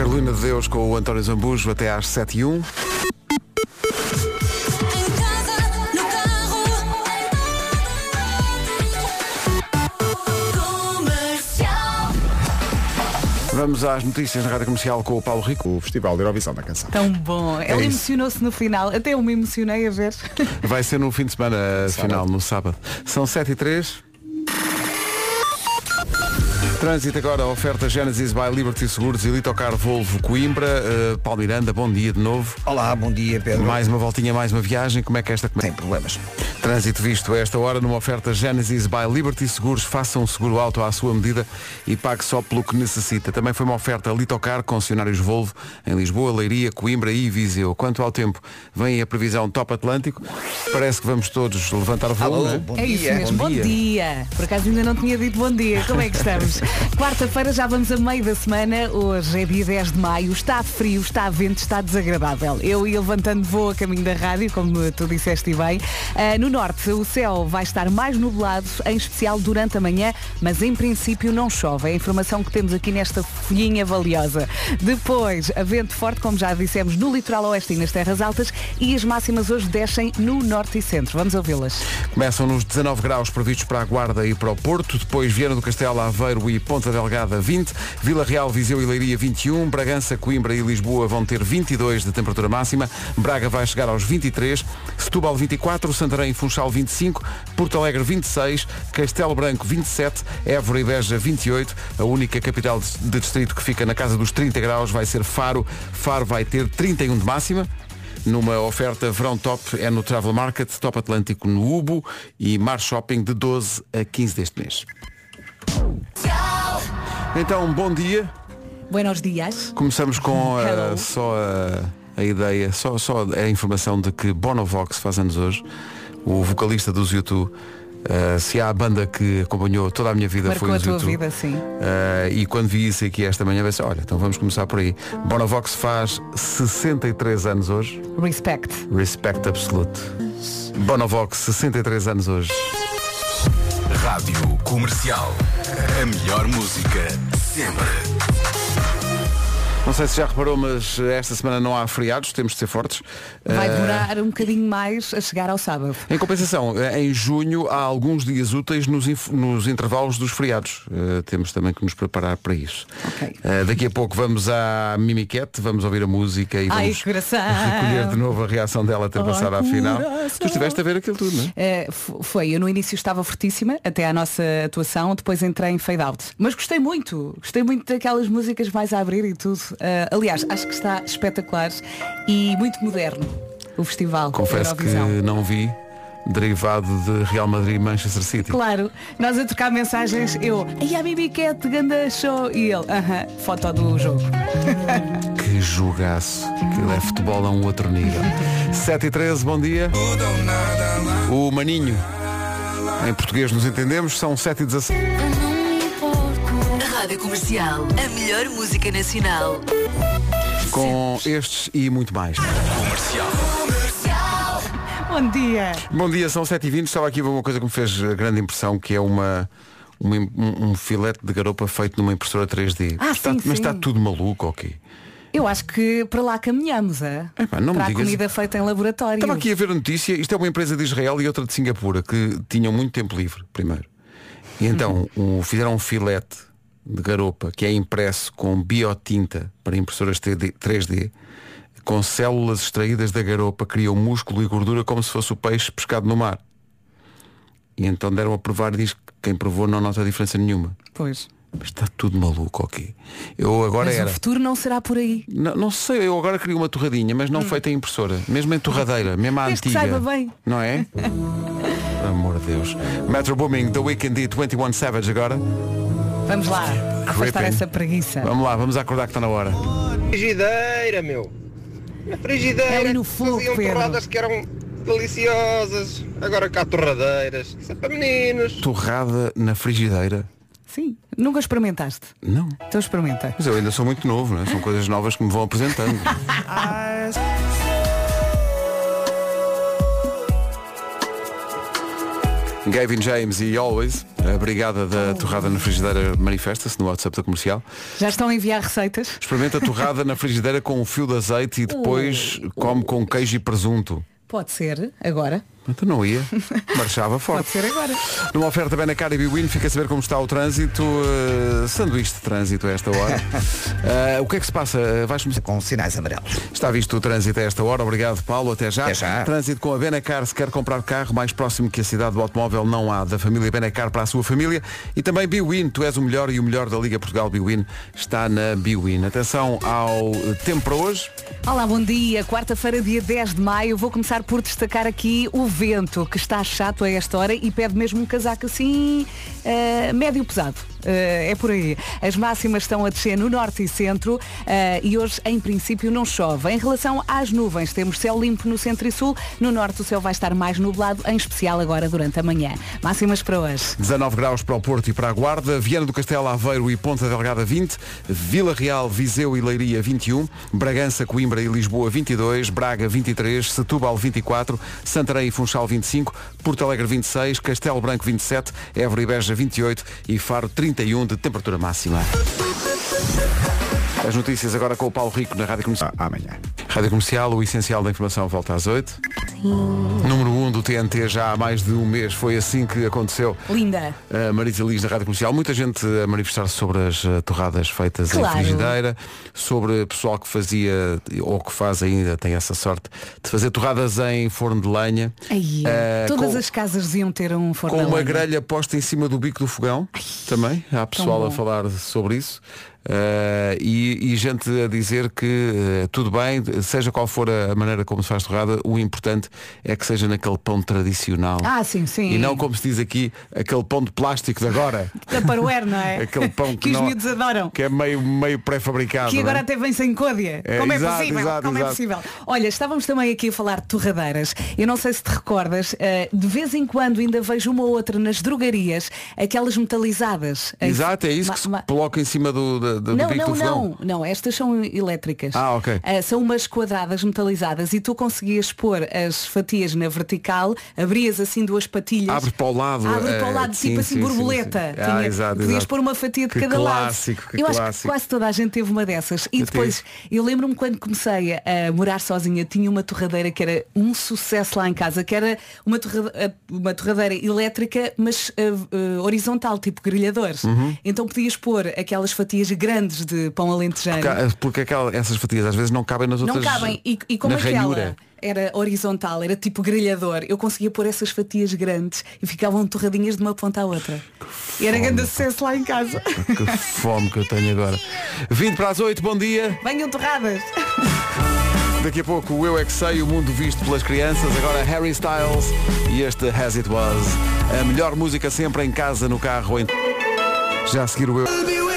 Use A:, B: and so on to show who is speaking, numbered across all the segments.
A: Carolina de Deus com o António Zambujo até às 7 e 1. Vamos às notícias na Rádio Comercial com o Paulo Rico.
B: O Festival de Eurovisão da Canção.
C: Tão bom. Ele
A: É isso.
C: emocionou-se no final. Até eu me emocionei a ver.
A: Vai ser no fim de semana
B: Sábado.
A: final, no sábado. São 7 e 3. Trânsito agora, oferta Genesis by Liberty Seguros e Litocar Volvo Coimbra. Uh, Paulo Miranda, bom dia de novo.
D: Olá, bom dia Pedro.
A: Mais uma voltinha, mais uma viagem. Como é que esta
D: Sem
A: começa?
D: problemas.
A: Trânsito visto a esta hora numa oferta Genesis by Liberty Seguros. Faça um seguro auto à sua medida e pague só pelo que necessita. Também foi uma oferta Litocar, concessionários Volvo, em Lisboa, Leiria, Coimbra e Viseu. Quanto ao tempo, vem a previsão Top Atlântico. Parece que vamos todos levantar voo,
D: Alô,
A: não é?
D: bom
C: É isso
D: dia.
C: mesmo.
A: Bom
C: Bom,
A: dia.
C: dia. Por acaso ainda não tinha dito bom dia. Como é que estamos? Quarta-feira já vamos a meio da semana. Hoje é dia 10 de maio. Está frio, está vento, está desagradável. Eu ia levantando voo a caminho da rádio, como tu disseste bem. Ah, no norte, o céu vai estar mais nublado, em especial durante a manhã, mas em princípio não chove. É a informação que temos aqui nesta folhinha valiosa. Depois, a vento forte, como já dissemos, no litoral oeste e nas terras altas. E as máximas hoje descem no norte e centro. Vamos ouvi-las.
A: Começam nos 19 graus previstos para a Guarda e para o Porto, depois Viana do Castelo, Aveiro e Ponta Delgada 20, Vila Real, Viseu e Leiria 21, Bragança, Coimbra e Lisboa vão ter 22 de temperatura máxima, Braga vai chegar aos 23, Setúbal 24, Santarém e Funchal 25, Porto Alegre 26, Castelo Branco 27, Évora e Beja 28, a única capital de distrito que fica na casa dos 30 graus vai ser Faro, Faro vai ter 31 de máxima, numa oferta verão top é no Travel Market, Top Atlântico no Ubo e Mar Shopping de 12 a 15 deste mês. Então, bom dia.
C: Buenos dias.
A: Começamos com a,
C: Hello.
A: só a, a ideia, só, só a informação de que Bonovox faz anos hoje, o vocalista dos YouTube. Uh, se há a banda que acompanhou toda a minha vida
C: Marcou
A: foi
C: a
A: os
C: tua
A: YouTube.
C: vida, sim.
A: Uh, e quando vi isso aqui esta manhã, pensei, olha, então vamos começar por aí. Bonovox faz 63 anos hoje.
C: Respect.
A: Respect absolute. Bonovox, 63 anos hoje.
E: Rádio Comercial. A melhor música sempre.
A: Não sei se já reparou, mas esta semana não há feriados, temos de ser fortes.
C: Vai
A: Uh,
C: demorar um bocadinho mais a chegar ao sábado.
A: Em compensação, em junho há alguns dias úteis nos, nos intervalos dos feriados. Uh, temos também que nos preparar para isso.
C: Ok.
A: Uh, daqui a pouco vamos à Mimiquete, vamos ouvir a música e
C: Ai,
A: vamos
C: coração.
A: recolher de novo a reação dela ter
C: Ai,
A: passado à final.
C: coração.
A: Tu estiveste a ver aquilo tudo, não é?
C: Eh, f- foi, eu no início estava fortíssima até à nossa atuação, depois entrei em fade out. Mas gostei muito, gostei muito daquelas músicas mais a abrir e tudo. Eh, aliás, acho que está espetacular e muito moderno o festival
A: Confesso que não vi, derivado de Real Madrid e Manchester City.
C: Claro, nós a trocar mensagens, eu, ai a Bibi Cat, ganda show, e ele, aham, foto do jogo.
A: Que jogaço. Aquilo é futebol a um outro nível. 7 e 13, bom dia. O Maninho. Em português nos entendemos, são 7 e 16.
F: Rádio Comercial, a melhor música nacional.
A: Com estes e muito mais.
E: Comercial.
C: Bom dia.
A: Bom dia, são 7 e 20 Estava aqui a ver uma coisa que me fez eh, grande impressão, que é uma, um, um filete de garopa feito numa impressora 3D.
C: Ah,
A: está,
C: sim,
A: mas
C: sim.
A: está tudo maluco, ok?
C: Eu acho que para lá caminhamos, é?
A: Epá, não me
C: para a
A: digas-
C: comida feita em laboratório.
A: Estava aqui a ver a notícia, isto é uma empresa de Israel e outra de Singapura, que tinham muito tempo livre, primeiro. E então um- fizeram um filete de garopa que é impresso com biotinta para impressoras 3D, 3D, com células extraídas da garopa, criam músculo e gordura como se fosse o peixe pescado no mar. E então deram a provar e diz que quem provou não nota diferença nenhuma.
C: Pois.
A: Mas está tudo maluco, ok. Eu agora
C: Mas
A: era.
C: o futuro não será por aí.
A: Não, não sei, eu agora queria uma torradinha, mas não feita em impressora. Mesmo em torradeira, mesmo à
C: Hum. Desde que
A: antiga.
C: saiba bem.
A: Não é? Amor de Deus. Metro Booming, The Weekend e 21 Savage agora.
C: Vamos lá, afastar essa preguiça.
A: Vamos lá, vamos acordar que está na hora.
G: Frigideira, meu. Na frigideira.
C: É ali no fogo,
G: faziam
C: Pedro.
G: torradas que eram deliciosas. Agora cá torradeiras. Isso é para meninos.
A: Torrada na frigideira.
C: Sim, nunca experimentaste.
A: Não.
C: Então experimenta.
A: Mas eu ainda sou muito novo, não é? São coisas novas que me vão apresentando. Gavin James e Always, a brigada da torrada na frigideira manifesta-se no WhatsApp da comercial.
C: Já estão a enviar receitas?
A: Experimenta a torrada na frigideira com um fio de azeite e depois come com queijo e presunto.
C: Pode ser, agora.
A: Então não ia. Marchava forte.
C: Pode ser agora.
A: Numa oferta bem na cara e Biwin, fica a saber como está o trânsito. Uh, sanduíche de trânsito a esta hora. Uh, o que é que se passa? Uh, vais começar?
B: Com sinais amarelos.
A: Está visto o trânsito a esta hora. Obrigado, Paulo. Até já.
B: Até já.
A: Trânsito com a Benacar. Se quer comprar carro mais próximo que a cidade do automóvel, não há. Da família Benacar para a sua família. E também Biwin. Tu és o melhor e o melhor da Liga Portugal Biwin está na Biwin. Atenção ao tempo para hoje.
C: Olá, bom dia. Quarta-feira, dia 10 de maio. Vou começar por destacar aqui o vento, que está chato a esta hora e pede mesmo um casaco assim, uh, médio pesado. Uh, é por aí. As máximas estão a descer no norte e centro uh, e hoje, em princípio, não chove. Em relação às nuvens, temos céu limpo no centro e sul. No norte, o céu vai estar mais nublado, em especial agora durante a manhã. Máximas para hoje.
A: 19 graus para o Porto e para a Guarda, Viana do Castelo, Aveiro e Ponta Delgada 20, Vila Real, Viseu e Leiria 21, Bragança, Coimbra e Lisboa 22, Braga 23, Setúbal 24, Santarém e Funchal 25, Porto Alegre 26, Castelo Branco 27, Évora e Beja 28 e Faro 31 de temperatura máxima. As notícias agora com o Paulo Rico na Rádio Comercial.
B: Amanhã.
A: Rádio Comercial, o essencial da informação volta às 8. Número 1 um do TNT já há mais de um mês. Foi assim que aconteceu.
C: Linda.
A: A Marisa Liz na Rádio Comercial. Muita gente a manifestar-se sobre as uh, torradas feitas
C: Claro.
A: em frigideira, sobre pessoal que fazia ou que faz ainda, tem essa sorte, de fazer torradas em forno de lenha.
C: Aí,
A: Uh,
C: todas
A: com-
C: as casas deviam ter um forno
A: com uma
C: lenha.
A: grelha posta em cima do bico do fogão também há pessoal a falar sobre isso Uh, e, e gente a dizer que uh, tudo bem seja qual for a maneira como se faz torrada o importante é que seja naquele pão tradicional
C: Ah, sim, sim.
A: e não como se diz aqui aquele pão de plástico de agora
C: Tupperware, não é?
A: aquele pão que,
C: que os
A: não-
C: miúdos adoram.
A: que é meio, meio pré-fabricado
C: Que
A: não é?
C: agora até vem sem côdea.
A: É,
C: Como
A: exato,
C: é possível?
A: exato,
C: Como é
A: exato.
C: possível? Olha, estávamos também aqui a falar de torradeiras. Eu não sei se te recordas, eh, de vez em quando ainda vejo uma ou outra nas drogarias, aquelas metalizadas.
A: exato, é isso que se
C: ma-
A: coloca em cima do, do, do
C: Não,
A: bico
C: não,
A: do fogão
C: não, não, estas são elétricas.
A: Ah, ok.
C: Eh, são umas quadradas metalizadas e tu conseguias pôr as fatias na vertical, abrias assim duas patilhas.
A: Abre para o lado.
C: Abre
A: eh,
C: para o lado,
A: sim,
C: tipo assim,
A: sim, sim,
C: borboleta.
A: sim. Ah,
C: Tinha-
A: exato,
C: podias
A: exato.
C: pôr uma fatia de
A: Que
C: cada
A: clássico,
C: lado. eu acho que
A: clássico.
C: quase toda a gente teve uma dessas. E
A: Eu
C: depois,
A: tive.
C: eu lembro-me quando comecei a morar sozinha, tinha uma torradeira que era um sucesso lá em casa, que era uma, torrade- eh, uma torradeira elétrica, mas eh, eh, horizontal, tipo grelhadores.
A: Uhum.
C: Então podias pôr aquelas fatias grandes de pão alentejano.
A: Ca- Porque aquela- essas fatias às vezes não cabem nas
C: Não
A: outras.
C: cabem. E, e como aquela
A: ranhura.
C: era horizontal, era tipo grelhador, eu conseguia pôr essas fatias grandes e ficavam torradinhas de uma ponta à outra. E era grande sucesso lá em casa.
A: Que fome que eu tenho agora. 20 para as 8, bom dia.
C: Venham torradas.
A: Daqui a pouco o Eu É Que Sei, o mundo visto pelas crianças. Agora Harry Styles e este As It Was. A melhor música sempre em casa, no carro. Em... Já a seguir o Eu.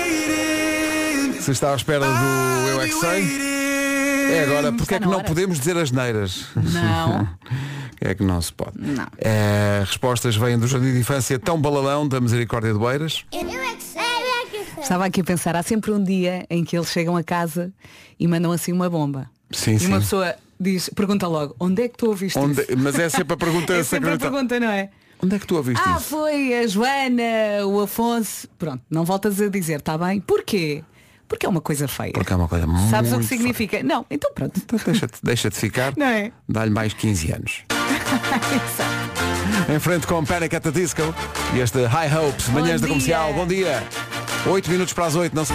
A: Se está à espera do Eu É Que Sei. É agora, porque
C: Está
A: é que
C: na
A: não
C: hora.
A: podemos dizer as neiras?
C: Não.
A: É que não se pode.
C: Não.
A: É, respostas vêm do Jardim de Infância Tão Balalão da Misericórdia de Beiras.
D: Eu é que sei, eu é que sei.
C: Estava aqui a pensar, há sempre um dia em que eles chegam a casa e mandam assim uma bomba.
A: Sim,
C: e
A: sim.
C: uma pessoa diz, pergunta logo, onde é que tu ouviste
A: Onde-
C: isso?
A: Mas é sempre a pergunta
C: É sempre a
A: sacramental.
C: pergunta, não é?
A: Onde é que tu ouviste
C: Ah,
A: isso?
C: foi a Joana, o Afonso. Pronto, não voltas a dizer, está bem? Porquê? Porque é uma coisa feia.
A: Porque é uma coisa muito
C: Sabes o que
A: feia.
C: significa? Não, então pronto.
A: Então deixa-te deixa ficar.
C: Não é?
A: Dá-lhe mais 15 anos. em frente com Panic at the Disco e este High Hopes, manhãs da comercial. Bom dia. 8 minutos para as 8. Não se...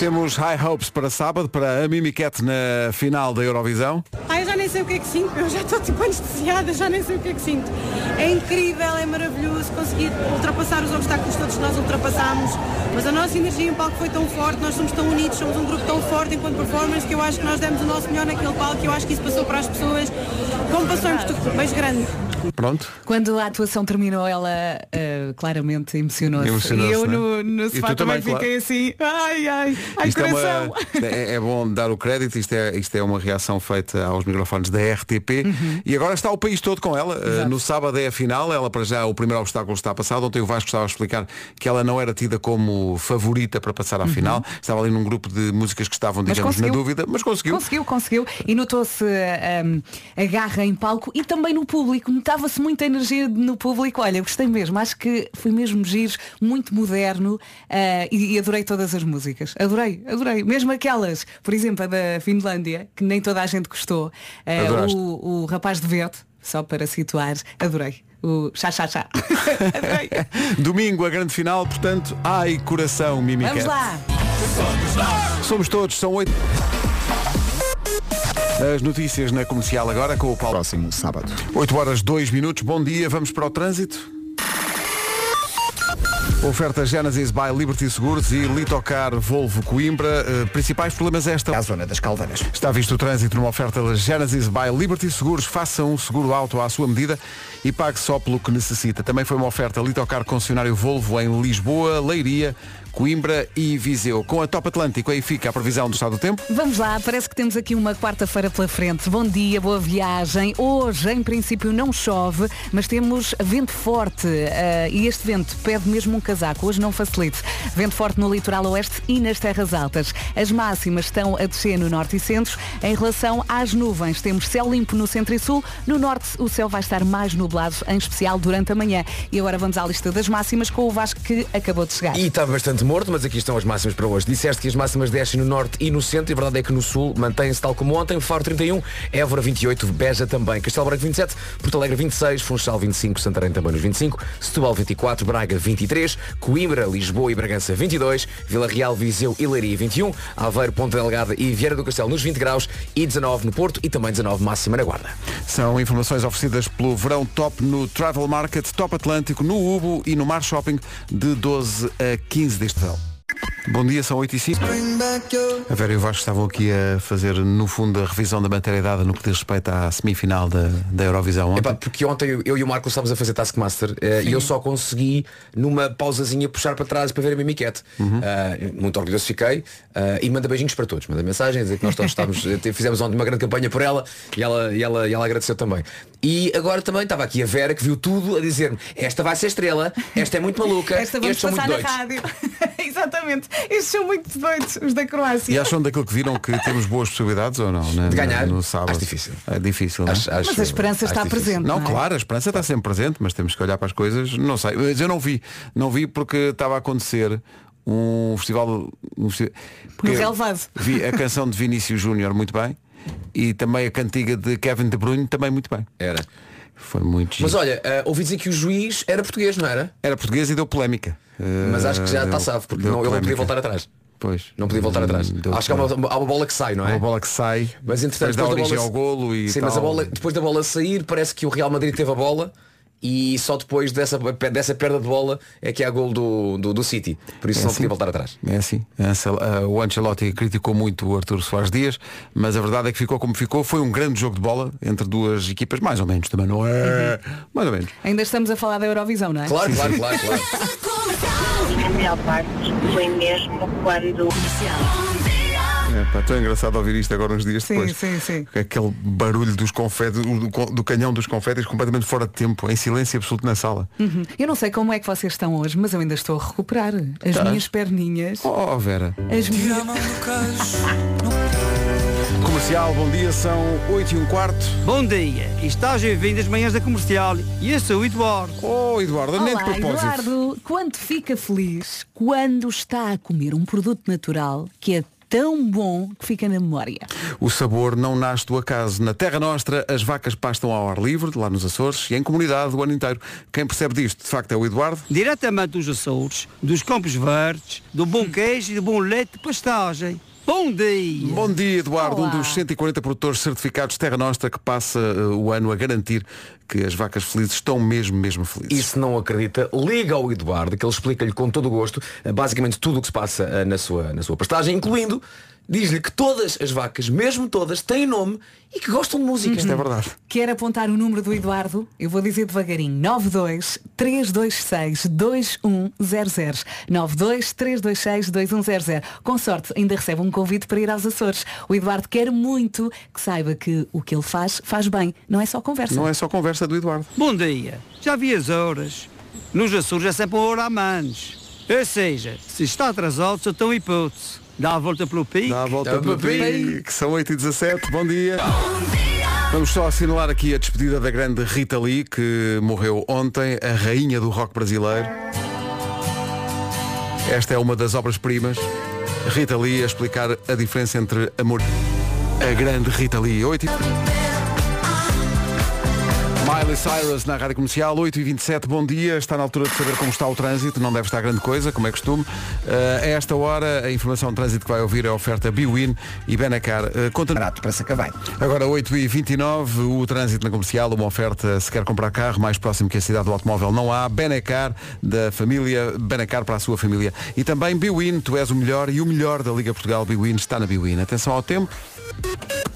A: Temos High Hopes para sábado, para a Mimiquete na final da Eurovisão.
H: Ai, eu já nem sei o que é que sinto, eu já estou tipo anestesiada, já nem sei o que é que sinto. É incrível, é maravilhoso conseguir ultrapassar os obstáculos todos nós ultrapassámos, mas a nossa energia em palco foi tão forte, nós somos tão unidos, somos um grupo tão forte enquanto performance que eu acho que nós demos o nosso melhor naquele palco e eu acho que isso passou para as pessoas como passou em Portugal. Beijo grande.
A: Pronto.
C: Quando a atuação terminou, ela ah, claramente emocionou-se.
A: Emocionou-se,
C: e eu
A: né?
C: no, no sofá também
A: também,
C: fiquei assim, ai, ai, ai,
A: Isto é,
C: coração.
A: uma- é- é bom dar o crédito, isto é, isto é uma reação feita aos microfones da RTP
C: Uhum.
A: e agora está o país todo com ela. Uh, no sábado é a final, ela para já o primeiro obstáculo está passado. Ontem o Vasco estava a explicar que ela não era tida como favorita para passar à final. Estava ali num grupo de músicas que estavam,
C: Uhum.
A: Digamos, na dúvida, mas conseguiu.
C: Conseguiu, conseguiu. E notou-se ahm, a garra em palco e também no público. Notava-se muita energia no público. Olha, gostei mesmo, acho que foi mesmo giro, muito moderno ah, e, e adorei todas as músicas. Adorei, adorei. Mesmo aquelas, por exemplo, a da Finlândia, que nem toda a gente gostou.
A: Adoraste.
C: o, o rapaz de verde, só para situar, adorei. O chá chá chá. adorei.
A: Domingo, a grande final, portanto, ai coração, Mimi
C: Vamos lá.
A: Somos todos, são oito. As notícias na comercial agora com o Paulo.
B: Próximo sábado.
A: 8 horas 2 minutos, bom dia, vamos para o trânsito. Oferta Genesis by Liberty Seguros e Litocar Volvo Coimbra. Eh, principais problemas esta.
B: À zona das Caldeiras.
A: Está visto o trânsito numa oferta da Genesis by Liberty Seguros. Faça um seguro auto à sua medida e pague só pelo que necessita. Também foi uma oferta Litocar concessionário Volvo em Lisboa, Leiria, Coimbra e Viseu. Com a Top Atlântico aí fica a previsão do estado do tempo.
C: Vamos lá, parece que temos aqui uma quarta-feira pela frente. Bom dia, boa viagem. Hoje, em princípio, não chove, mas temos vento forte eh, e este vento pede mesmo um casaco. Hoje não facilite. Vento forte no litoral oeste e nas terras altas. As máximas estão a descer no norte e centro. Em relação às nuvens, temos céu limpo no centro e sul. No norte, o céu vai estar mais nublado, em especial durante a manhã. E agora vamos à lista das máximas com o Vasco que acabou de chegar.
I: E estava bastante morto, mas aqui estão as máximas para hoje. Disseste que as máximas descem no norte e no centro, e a verdade é que no sul mantém-se tal como ontem. Faro 31, Évora 28, Beja também. Castelo Branco 27, Porto Alegre 26, Funchal 25, Santarém também nos 25, Setúbal 24, Braga 23, Coimbra, Lisboa e Bragança 22, Vila Real, Viseu e Leiria 21, Aveiro, Ponta Delgada e Vieira do Castelo nos 20 graus e 19 no Porto e também 19 máxima na Guarda.
A: São informações oferecidas pelo Verão Top no Travel Market, Top Atlântico, no Ubo e no Mar Shopping de 12 a 15 verão. Bom dia, são 8 e 5. A Vera e o Vasco estavam aqui a fazer, no fundo, a revisão da matéria dada no que diz respeito à semifinal da, da Eurovisão ontem.
I: Epá, porque ontem eu- e o Marco estávamos a fazer Taskmaster eh, e eu só consegui numa pausazinha puxar para trás para ver a Mimiquete. Eh, muito orgulhoso fiquei eh, e manda beijinhos para todos. Manda mensagem, dizer que nós todos estávamos, fizemos ontem uma grande campanha por ela e ela, e ela, e ela agradeceu também. E agora também estava aqui a Vera que viu tudo a dizer-me, esta vai ser estrela, esta é muito maluca,
C: Esta vamos
I: estes são muito
C: passar na
I: doidos.
C: rádio. Exatamente. Estes são muito doidos, os da Croácia.
A: E acham daquilo que viram que temos boas possibilidades ou não? né,
I: De ganhar?
A: No sábado.
I: Acho difícil.
A: É difícil, não é?
I: Acho- acho-
C: Mas a esperança está
I: difícil.
C: presente.
A: Não,
C: é?
A: claro, a esperança está sempre presente, mas temos que olhar para as coisas, não sei. Mas eu não vi, não vi porque estava a acontecer um festival. Um festi- porque
C: No relevado.
A: Vi a canção de Vinícius Júnior muito bem e também a cantiga de Kevin De Bruyne também muito bem.
I: Era.
A: Foi muito
I: Mas
A: giro.
I: olha, eh, ouvi dizer que o juiz era português, não era?
A: Era português e deu polémica.
I: Mas acho que já
A: Eh,
I: está salvo, porque não, ele não podia voltar atrás.
A: Pois.
I: Não podia voltar atrás.
A: Deu
I: Acho que há uma, há uma bola que sai, não é?
A: Uma bola que sai,
I: Mas entretanto,
A: depois
I: depois da
A: origem
I: bola-
A: ao golo e
I: Sim,
A: tal.
I: mas a bola, depois da bola sair, parece que o Real Madrid teve a bola e só depois dessa, dessa perda de bola é que há gol do, do, do City. Por isso
A: É
I: não
A: assim.
I: podia voltar atrás.
A: É assim. Ansel- ah, O Ancelotti criticou muito o Arturo Soares Dias, mas a verdade é que ficou como ficou. Foi um grande jogo de bola entre duas equipas, mais ou menos também, não é? Mais ou menos.
C: Ainda estamos a falar da Eurovisão, não é?
I: Claro, claro, claro, claro.
J: A melhor parte foi mesmo quando
A: É, pá, tão engraçado ouvir isto agora uns dias
C: Sim,
A: depois.
C: sim, sim.
A: Aquele barulho dos confetes, do, do- canhão dos confetes completamente fora de tempo, em silêncio absoluto na sala.
C: Uhum. Eu não sei como é que vocês estão hoje, mas eu ainda estou a recuperar. As
A: Tá.
C: minhas perninhas.
A: Oh, Vera.
C: As minhas...
A: Comercial, bom dia, são 8 e um quarto.
K: Bom dia, estás a vir das manhãs da comercial e eu sou o Eduardo.
A: Oh, Eduardo, nem de
C: Olá,
A: propósito.
C: Eduardo. Quando fica feliz quando está a comer um produto natural que é tão bom que fica na memória.
A: O sabor não nasce do acaso. Na Terra Nostra, as vacas pastam ao ar livre, lá nos Açores, e em comunidade o ano inteiro. Quem percebe disto, de facto, é o Eduardo.
K: Diretamente dos Açores, dos Campos Verdes, do bom queijo e do bom leite de pastagem. Bom dia!
A: Bom dia, Eduardo,
C: Olá.
A: um dos 140 produtores certificados Terra Nostra que passa eh, o ano a garantir que as vacas felizes estão mesmo, mesmo felizes.
I: E se não acredita, liga ao Eduardo, que ele explica-lhe com todo o gosto eh, basicamente tudo o que se passa eh, na sua, na sua pastagem, incluindo, diz-lhe que todas as vacas, mesmo todas, têm nome e que gostam de música.
A: Isto é verdade.
C: Quer apontar o número do Eduardo? Eu vou dizer devagarinho. 92 326 2100. 92 326 2100. Com sorte, ainda recebe um convite para ir aos Açores. O Eduardo quer muito que saiba que o que ele faz, faz bem. Não é só conversa.
A: Não é só conversa do Eduardo.
K: Bom dia, já vi as horas. Nos Açores é sempre uma hora a menos. Ou seja, se está atrasado, só tem hipótese. Dá a volta pelo pico.
A: Dá a volta
I: Dá
A: pelo pique, que são 8 e 17 bom dia. Vamos só assinalar aqui a despedida da grande Rita Lee, que morreu ontem, a rainha do rock brasileiro. Esta é uma das obras-primas. Rita Lee a explicar a diferença entre amor. A grande Rita Lee. 8 e... Miley Cyrus na Rádio Comercial, 8h27, bom dia. Está na altura de saber como está o trânsito, não deve estar grande coisa, como é costume. Uh, a esta hora, a informação de trânsito que vai ouvir é a oferta Biwin e Benacar. Uh, conta...
B: Barato para se acabar.
A: Agora, 8h29, o trânsito na comercial, uma oferta, se quer comprar carro, mais próximo que a cidade do automóvel não há. Benacar, da família, Benacar para a sua família. E também Biwin, tu és o melhor e o melhor da Liga Portugal Biwin está na Biwin. Atenção ao tempo.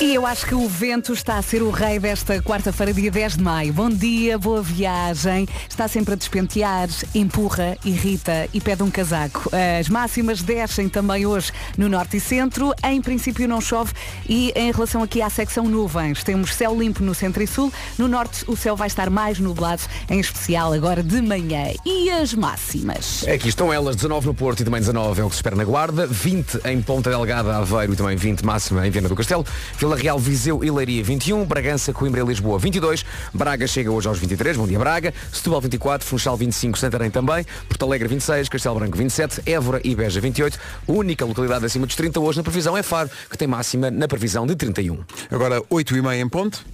C: E eu acho que o vento está a ser o rei desta quarta-feira, dia 10 de maio. Bom dia, boa viagem. Está sempre a despentear, empurra, irrita e pede um casaco. As máximas descem também hoje no norte e centro. Em princípio não chove e em relação aqui à secção nuvens, temos céu limpo no centro e sul. No norte o céu vai estar mais nublado, em especial agora de manhã. E as máximas?
I: Aqui estão elas, 19 no Porto e também 19 é o que se espera na Guarda, 20 em Ponta Delgada, Aveiro e também 20 máxima em Viana do Castelo. Vila Real, Viseu e Leiria 21, Bragança, Coimbra e Lisboa 22, Braga chega hoje aos 23, bom dia Braga, Setúbal 24, Funchal 25, Santarém também, Porto Alegre 26, Castelo Branco 27, Évora e Beja 28, única localidade acima dos 30 hoje na previsão é Faro, que tem máxima na previsão de 31.
A: Agora 8 e meia em ponto.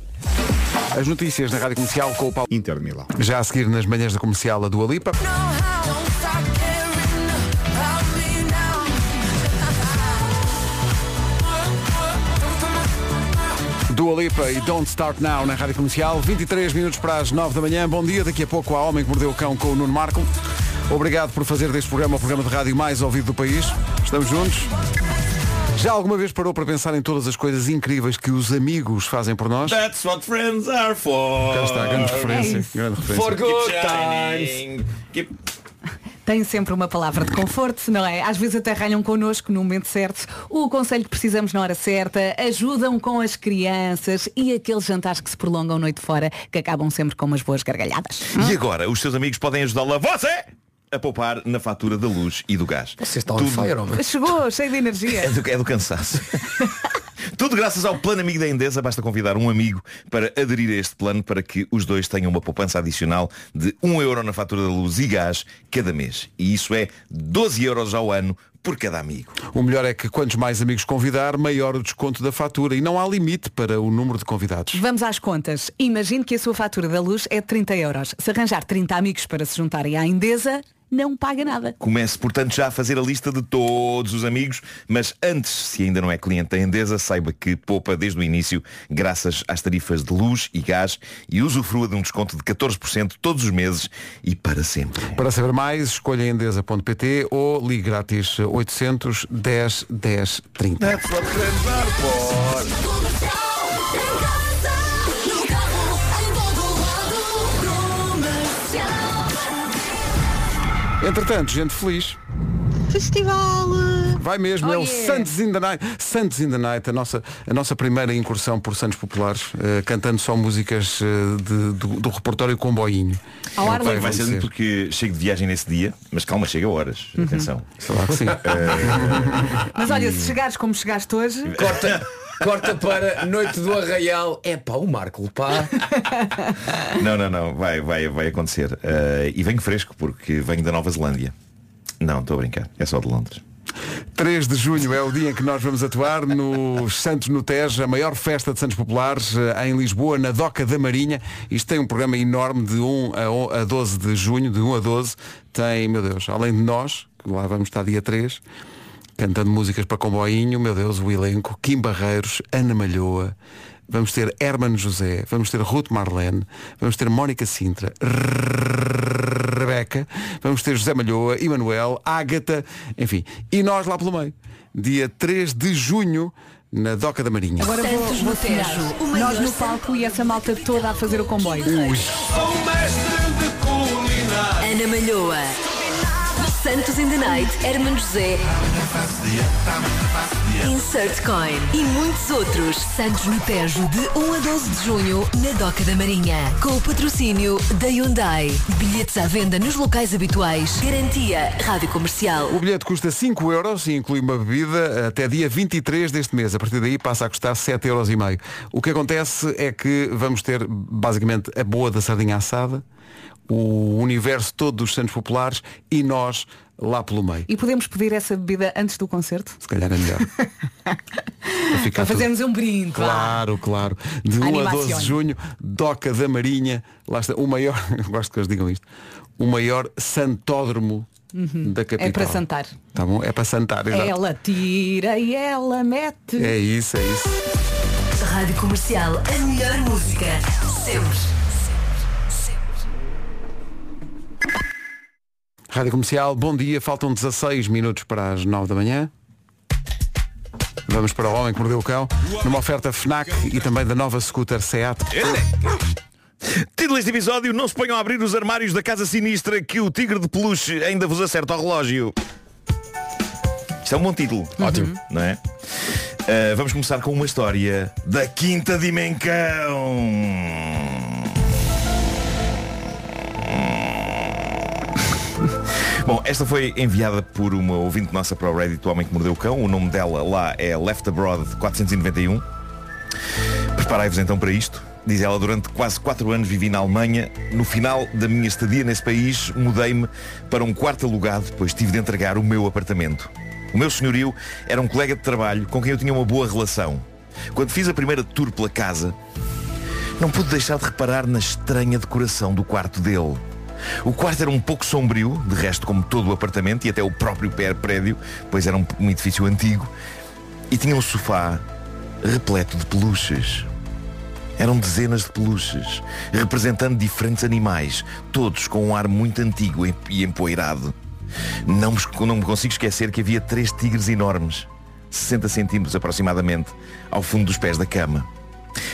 A: As notícias na Rádio Comercial com o Paulo.
L: Inter Milão.
A: Já a seguir nas manhãs da comercial a Dua Lipa. Dua Lipa e Don't Start Now na Rádio Comercial. 23 minutos para as 9 da manhã. Bom dia. Daqui a pouco há Homem que Mordeu o Cão com o Nuno Marco. Obrigado por fazer deste programa o programa de rádio mais ouvido do país. Estamos juntos. Já alguma vez parou para pensar em todas as coisas incríveis que os amigos fazem por nós?
L: That's what friends are for.
A: Cá está, grande referência. Grande referência.
I: For good times.
L: Keep-
C: Tem sempre uma palavra de conforto, não é? Às vezes até ralham connosco no momento certo, o conselho que precisamos na hora certa, ajudam com as crianças e aqueles jantares que se prolongam noite fora, que acabam sempre com umas boas gargalhadas.
L: E agora, os seus amigos podem ajudá-la você a poupar na fatura da luz e do gás.
I: Você está on
L: Tudo-
I: fire, homem.
C: Chegou, cheio de energia.
L: É do, é do cansaço. Tudo graças ao plano amigo da Endesa. Basta convidar um amigo para aderir a este plano para que os dois tenham uma poupança adicional de 1 euro na fatura da luz e gás cada mês. E isso é 12 euros ao ano por cada amigo.
A: O melhor é que quantos mais amigos convidar, maior o desconto da fatura. E não há limite para o número de convidados.
C: Vamos às contas. Imagine que a sua fatura da luz é de 30 euros. Se arranjar 30 amigos para se juntarem à Endesa, não paga nada.
L: Comece, portanto, já a fazer a lista de todos os amigos, mas antes, se ainda não é cliente da Endesa, saiba que poupa desde o início, graças às tarifas de luz e gás, e usufrua de um desconto de 14% todos os meses e para sempre.
A: Para saber mais, escolha endesa.pt ou ligue grátis 800 10 10 30. Entretanto, gente feliz.
H: Festival.
A: Vai mesmo,
C: Oh,
A: é o
C: yeah.
A: Santos in the Night. Santos in the Night, a nossa, a nossa primeira incursão por Santos Populares, eh, cantando só músicas eh, de- do, do repertório Comboinho.
C: Ao
A: É o
C: ar
A: vai.
L: Vai ser porque chego de viagem nesse dia, mas calma, chega a horas. Atenção.
A: Sei lá que sim.
C: Mas olha, se chegares como chegaste hoje,
I: Corta, corta para Noite do Arraial. É pá, o Marco, pá.
L: Não, não, não, vai, vai, vai acontecer. Eh, e venho fresco porque venho da Nova Zelândia. Não, estou a brincar, é só de Londres.
A: 3 de junho é o dia em que nós vamos atuar no Santos no Tejo, a maior festa de Santos Populares eh, em Lisboa, na Doca da Marinha. Isto tem um programa enorme de 1 a on- a 12 de junho, de 1 a 12. Tem, meu Deus, além de nós, que lá vamos estar dia 3, cantando músicas para comboinho, meu Deus, o elenco, Kim Barreiros, Ana Malhoa, vamos ter Hermano José, vamos ter Ruth Marlene, vamos ter Mónica Sintra, Rebeca, vamos ter José Malhoa, Emanuel, Ágata, enfim, e nós lá pelo meio. Dia 3 de junho, na Doca da Marinha.
C: agora vou,
F: no Tejo,
C: Nós no palco e essa malta toda a fazer o comboio.
F: Ana Malhoa. Santos in the Night, Hermano José. Insert Coin e muitos outros. Santos no Tejo de 1 a 12 de junho na Doca da Marinha. Com o patrocínio da Hyundai. Bilhetes à venda nos locais habituais. Garantia Rádio Comercial.
A: O bilhete custa 5 euros e inclui uma bebida até dia 23 deste mês. A partir daí passa a custar 7 euros. O que acontece é que vamos ter basicamente a boa da sardinha assada, o universo todo dos Santos Populares e nós lá pelo meio.
C: E podemos pedir essa bebida antes do concerto?
A: Se calhar é melhor. Para
C: Para
A: tudo-
C: fazermos um brinde.
A: Claro, claro. De 1 a
C: Animação.
A: 12 de junho, Doca da Marinha, lá está, o maior, gosto que eles digam isto, o maior santódromo
C: Uhum.
A: da capital.
C: É para santar.
A: Tá bom? É para santar, exato.
C: Ela tira e ela mete.
A: É isso, é isso.
F: Rádio Comercial. A melhor música. Sempre.
A: Rádio Comercial, bom dia, faltam 16 minutos para as 9 da manhã. Vamos para o Homem que Mordeu o Cão, numa oferta FNAC e também da nova scooter SEAT.
L: Título deste episódio, não se ponham a abrir os armários da casa sinistra que o tigre de peluche ainda vos acerta ao relógio. Isto é um bom título.
I: Ótimo.
L: Não é? Ah, vamos começar com uma história da Quinta Dimensão. Bom, esta foi enviada por uma ouvinte nossa para o Reddit, o Homem que Mordeu o Cão. O nome dela lá é Left Abroad 491. Preparai-vos então para isto. Diz ela, durante quase 4 anos vivi na Alemanha. No final da minha estadia nesse país, mudei-me para um quarto alugado, pois tive de entregar o meu apartamento. O meu senhorio era um colega de trabalho com quem eu tinha uma boa relação. Quando fiz a primeira tour pela casa, não pude deixar de reparar na estranha decoração do quarto dele. O quarto era um pouco sombrio, de resto como todo o apartamento e até o próprio prédio, pois era um, um edifício antigo, e tinha um sofá repleto de peluches. Eram dezenas de peluches, representando diferentes animais, todos com um ar muito antigo e- e empoeirado. Não me, não me consigo esquecer que havia três tigres enormes, 60 centímetros aproximadamente, ao fundo dos pés da cama.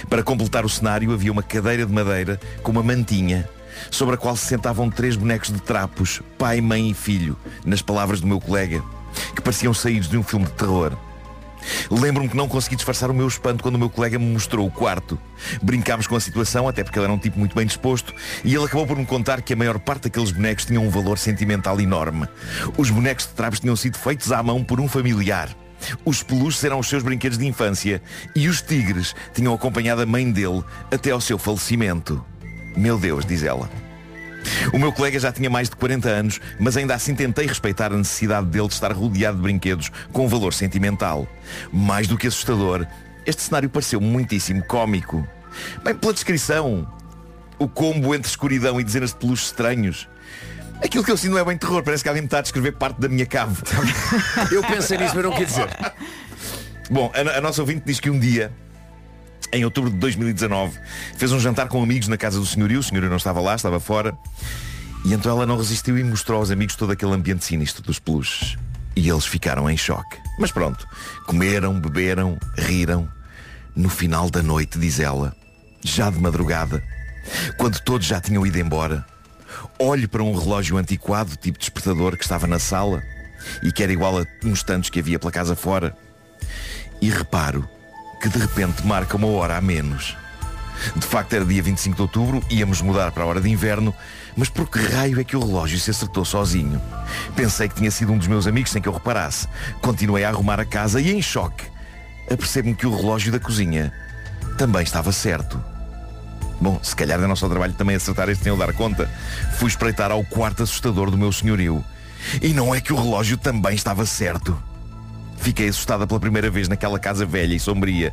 L: Para completar o cenário havia uma cadeira de madeira com uma mantinha, sobre a qual se sentavam três bonecos de trapos, pai, mãe e filho, nas palavras do meu colega, que pareciam saídos de um filme de terror. Lembro-me que não consegui disfarçar o meu espanto quando o meu colega me mostrou o quarto. Brincámos com a situação, até porque ele era um tipo muito bem disposto, e ele acabou por me contar que a maior parte daqueles bonecos tinham um valor sentimental enorme. Os bonecos de trapos tinham sido feitos à mão por um familiar. Os peluches eram os seus brinquedos de infância e os tigres tinham acompanhado a mãe dele até ao seu falecimento. Meu Deus, diz ela. O meu colega já tinha mais de 40 anos, mas ainda assim tentei respeitar a necessidade dele de estar rodeado de brinquedos com valor sentimental. Mais do que assustador, este cenário pareceu muitíssimo cómico. Bem, pela descrição, o combo entre escuridão e dezenas de peluches estranhos. Aquilo que eu sinto não é bem terror, parece que alguém me está a descrever parte da minha cave.
I: Eu pensei nisso, mas não quis dizer.
L: Bom, a, a nossa ouvinte diz que um dia, em outubro de 2019, fez um jantar com amigos na casa do senhorio. O senhorio não estava lá, estava fora. E então ela não resistiu e mostrou aos amigos todo aquele ambiente sinistro dos peluches. E eles ficaram em choque. Mas pronto, comeram, beberam, riram. No final da noite, diz ela, já de madrugada, quando todos já tinham ido embora, olho para um relógio antiquado, tipo despertador, que estava na sala e que era igual a uns tantos que havia pela casa fora e reparo que de repente marca uma hora a menos. De facto era dia 25 de outubro, íamos mudar para a hora de inverno, mas por que raio é que o relógio se acertou sozinho? Pensei que tinha sido um dos meus amigos sem que eu reparasse. Continuei a arrumar a casa e em choque, apercebo-me que o relógio da cozinha também estava certo. Bom, se calhar é nosso trabalho também acertar este sem eu dar conta. Fui espreitar ao quarto assustador do meu senhorio. E não é que o relógio também estava certo. Fiquei assustada pela primeira vez naquela casa velha e sombria.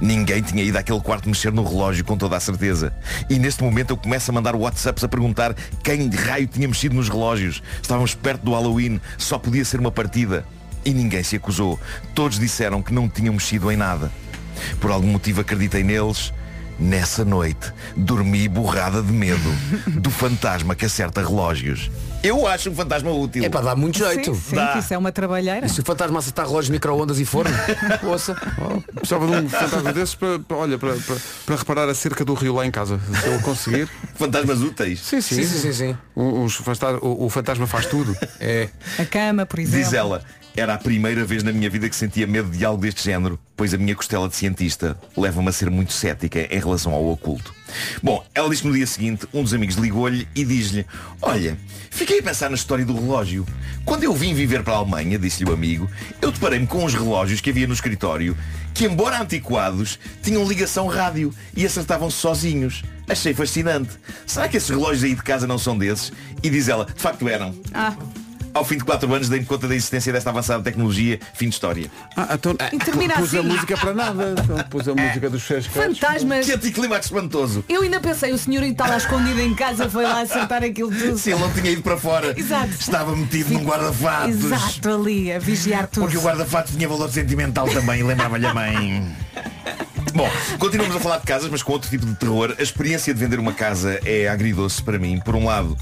L: Ninguém tinha ido àquele quarto mexer no relógio com toda a certeza. E neste momento eu começo a mandar WhatsApps a perguntar quem de raio tinha mexido nos relógios. Estávamos perto do Halloween, só podia ser uma partida. E ninguém se acusou. Todos disseram que não tinham mexido em nada. Por algum motivo acreditei neles. Nessa noite, dormi borrada de medo do fantasma que acerta relógios. Eu acho um fantasma útil.
I: É para dar muito jeito.
C: Sim, sim,
L: Dá.
C: que isso é uma trabalheira.
I: E se o fantasma acertar relógios micro-ondas e forno? Ouça.
A: Precisava de um fantasma desses para, para- olha, para, para, para reparar a cerca do rio lá em casa. Se eu conseguir.
L: Fantasmas úteis.
A: Sim, sim.
I: Sim, sim, sim, sim.
A: O, o- o fantasma faz tudo.
I: É.
C: A cama, por exemplo.
L: Diz ela, Era a primeira vez na minha vida que sentia medo de algo deste género, pois a minha costela de cientista leva-me a ser muito cética em relação ao oculto. Bom, ela disse no dia seguinte, um dos amigos ligou-lhe e diz-lhe Olha, fiquei a pensar na história do relógio. Quando eu vim viver para a Alemanha, disse-lhe o amigo, eu deparei-me com uns relógios que havia no escritório que, embora antiquados, tinham ligação rádio e acertavam-se sozinhos. Achei fascinante. Será que esses relógios aí de casa não são desses? E diz ela, de facto eram.
C: Ah,
L: Ao fim de 4 anos dei-me conta da existência desta avançada tecnologia. Fim de história.
A: Ah, então,
C: E termina
A: pus a
C: assim.
A: música para nada. Então, pus a música dos Fez
C: fantasmas.
L: Que anticlimax espantoso.
C: Eu ainda pensei, o senhor está lá escondido em casa, foi lá acertar aquilo tudo.
L: Se ele não tinha ido para fora,
C: Exato.
L: estava metido num guarda-fatos.
C: Exato, ali, a vigiar tudo.
L: Porque o guarda-fatos tinha valor sentimental também lembrava-lhe a mãe. Bom, continuamos a falar de casas, mas com outro tipo de terror. A experiência de vender uma casa é agridoce para mim. Por um lado,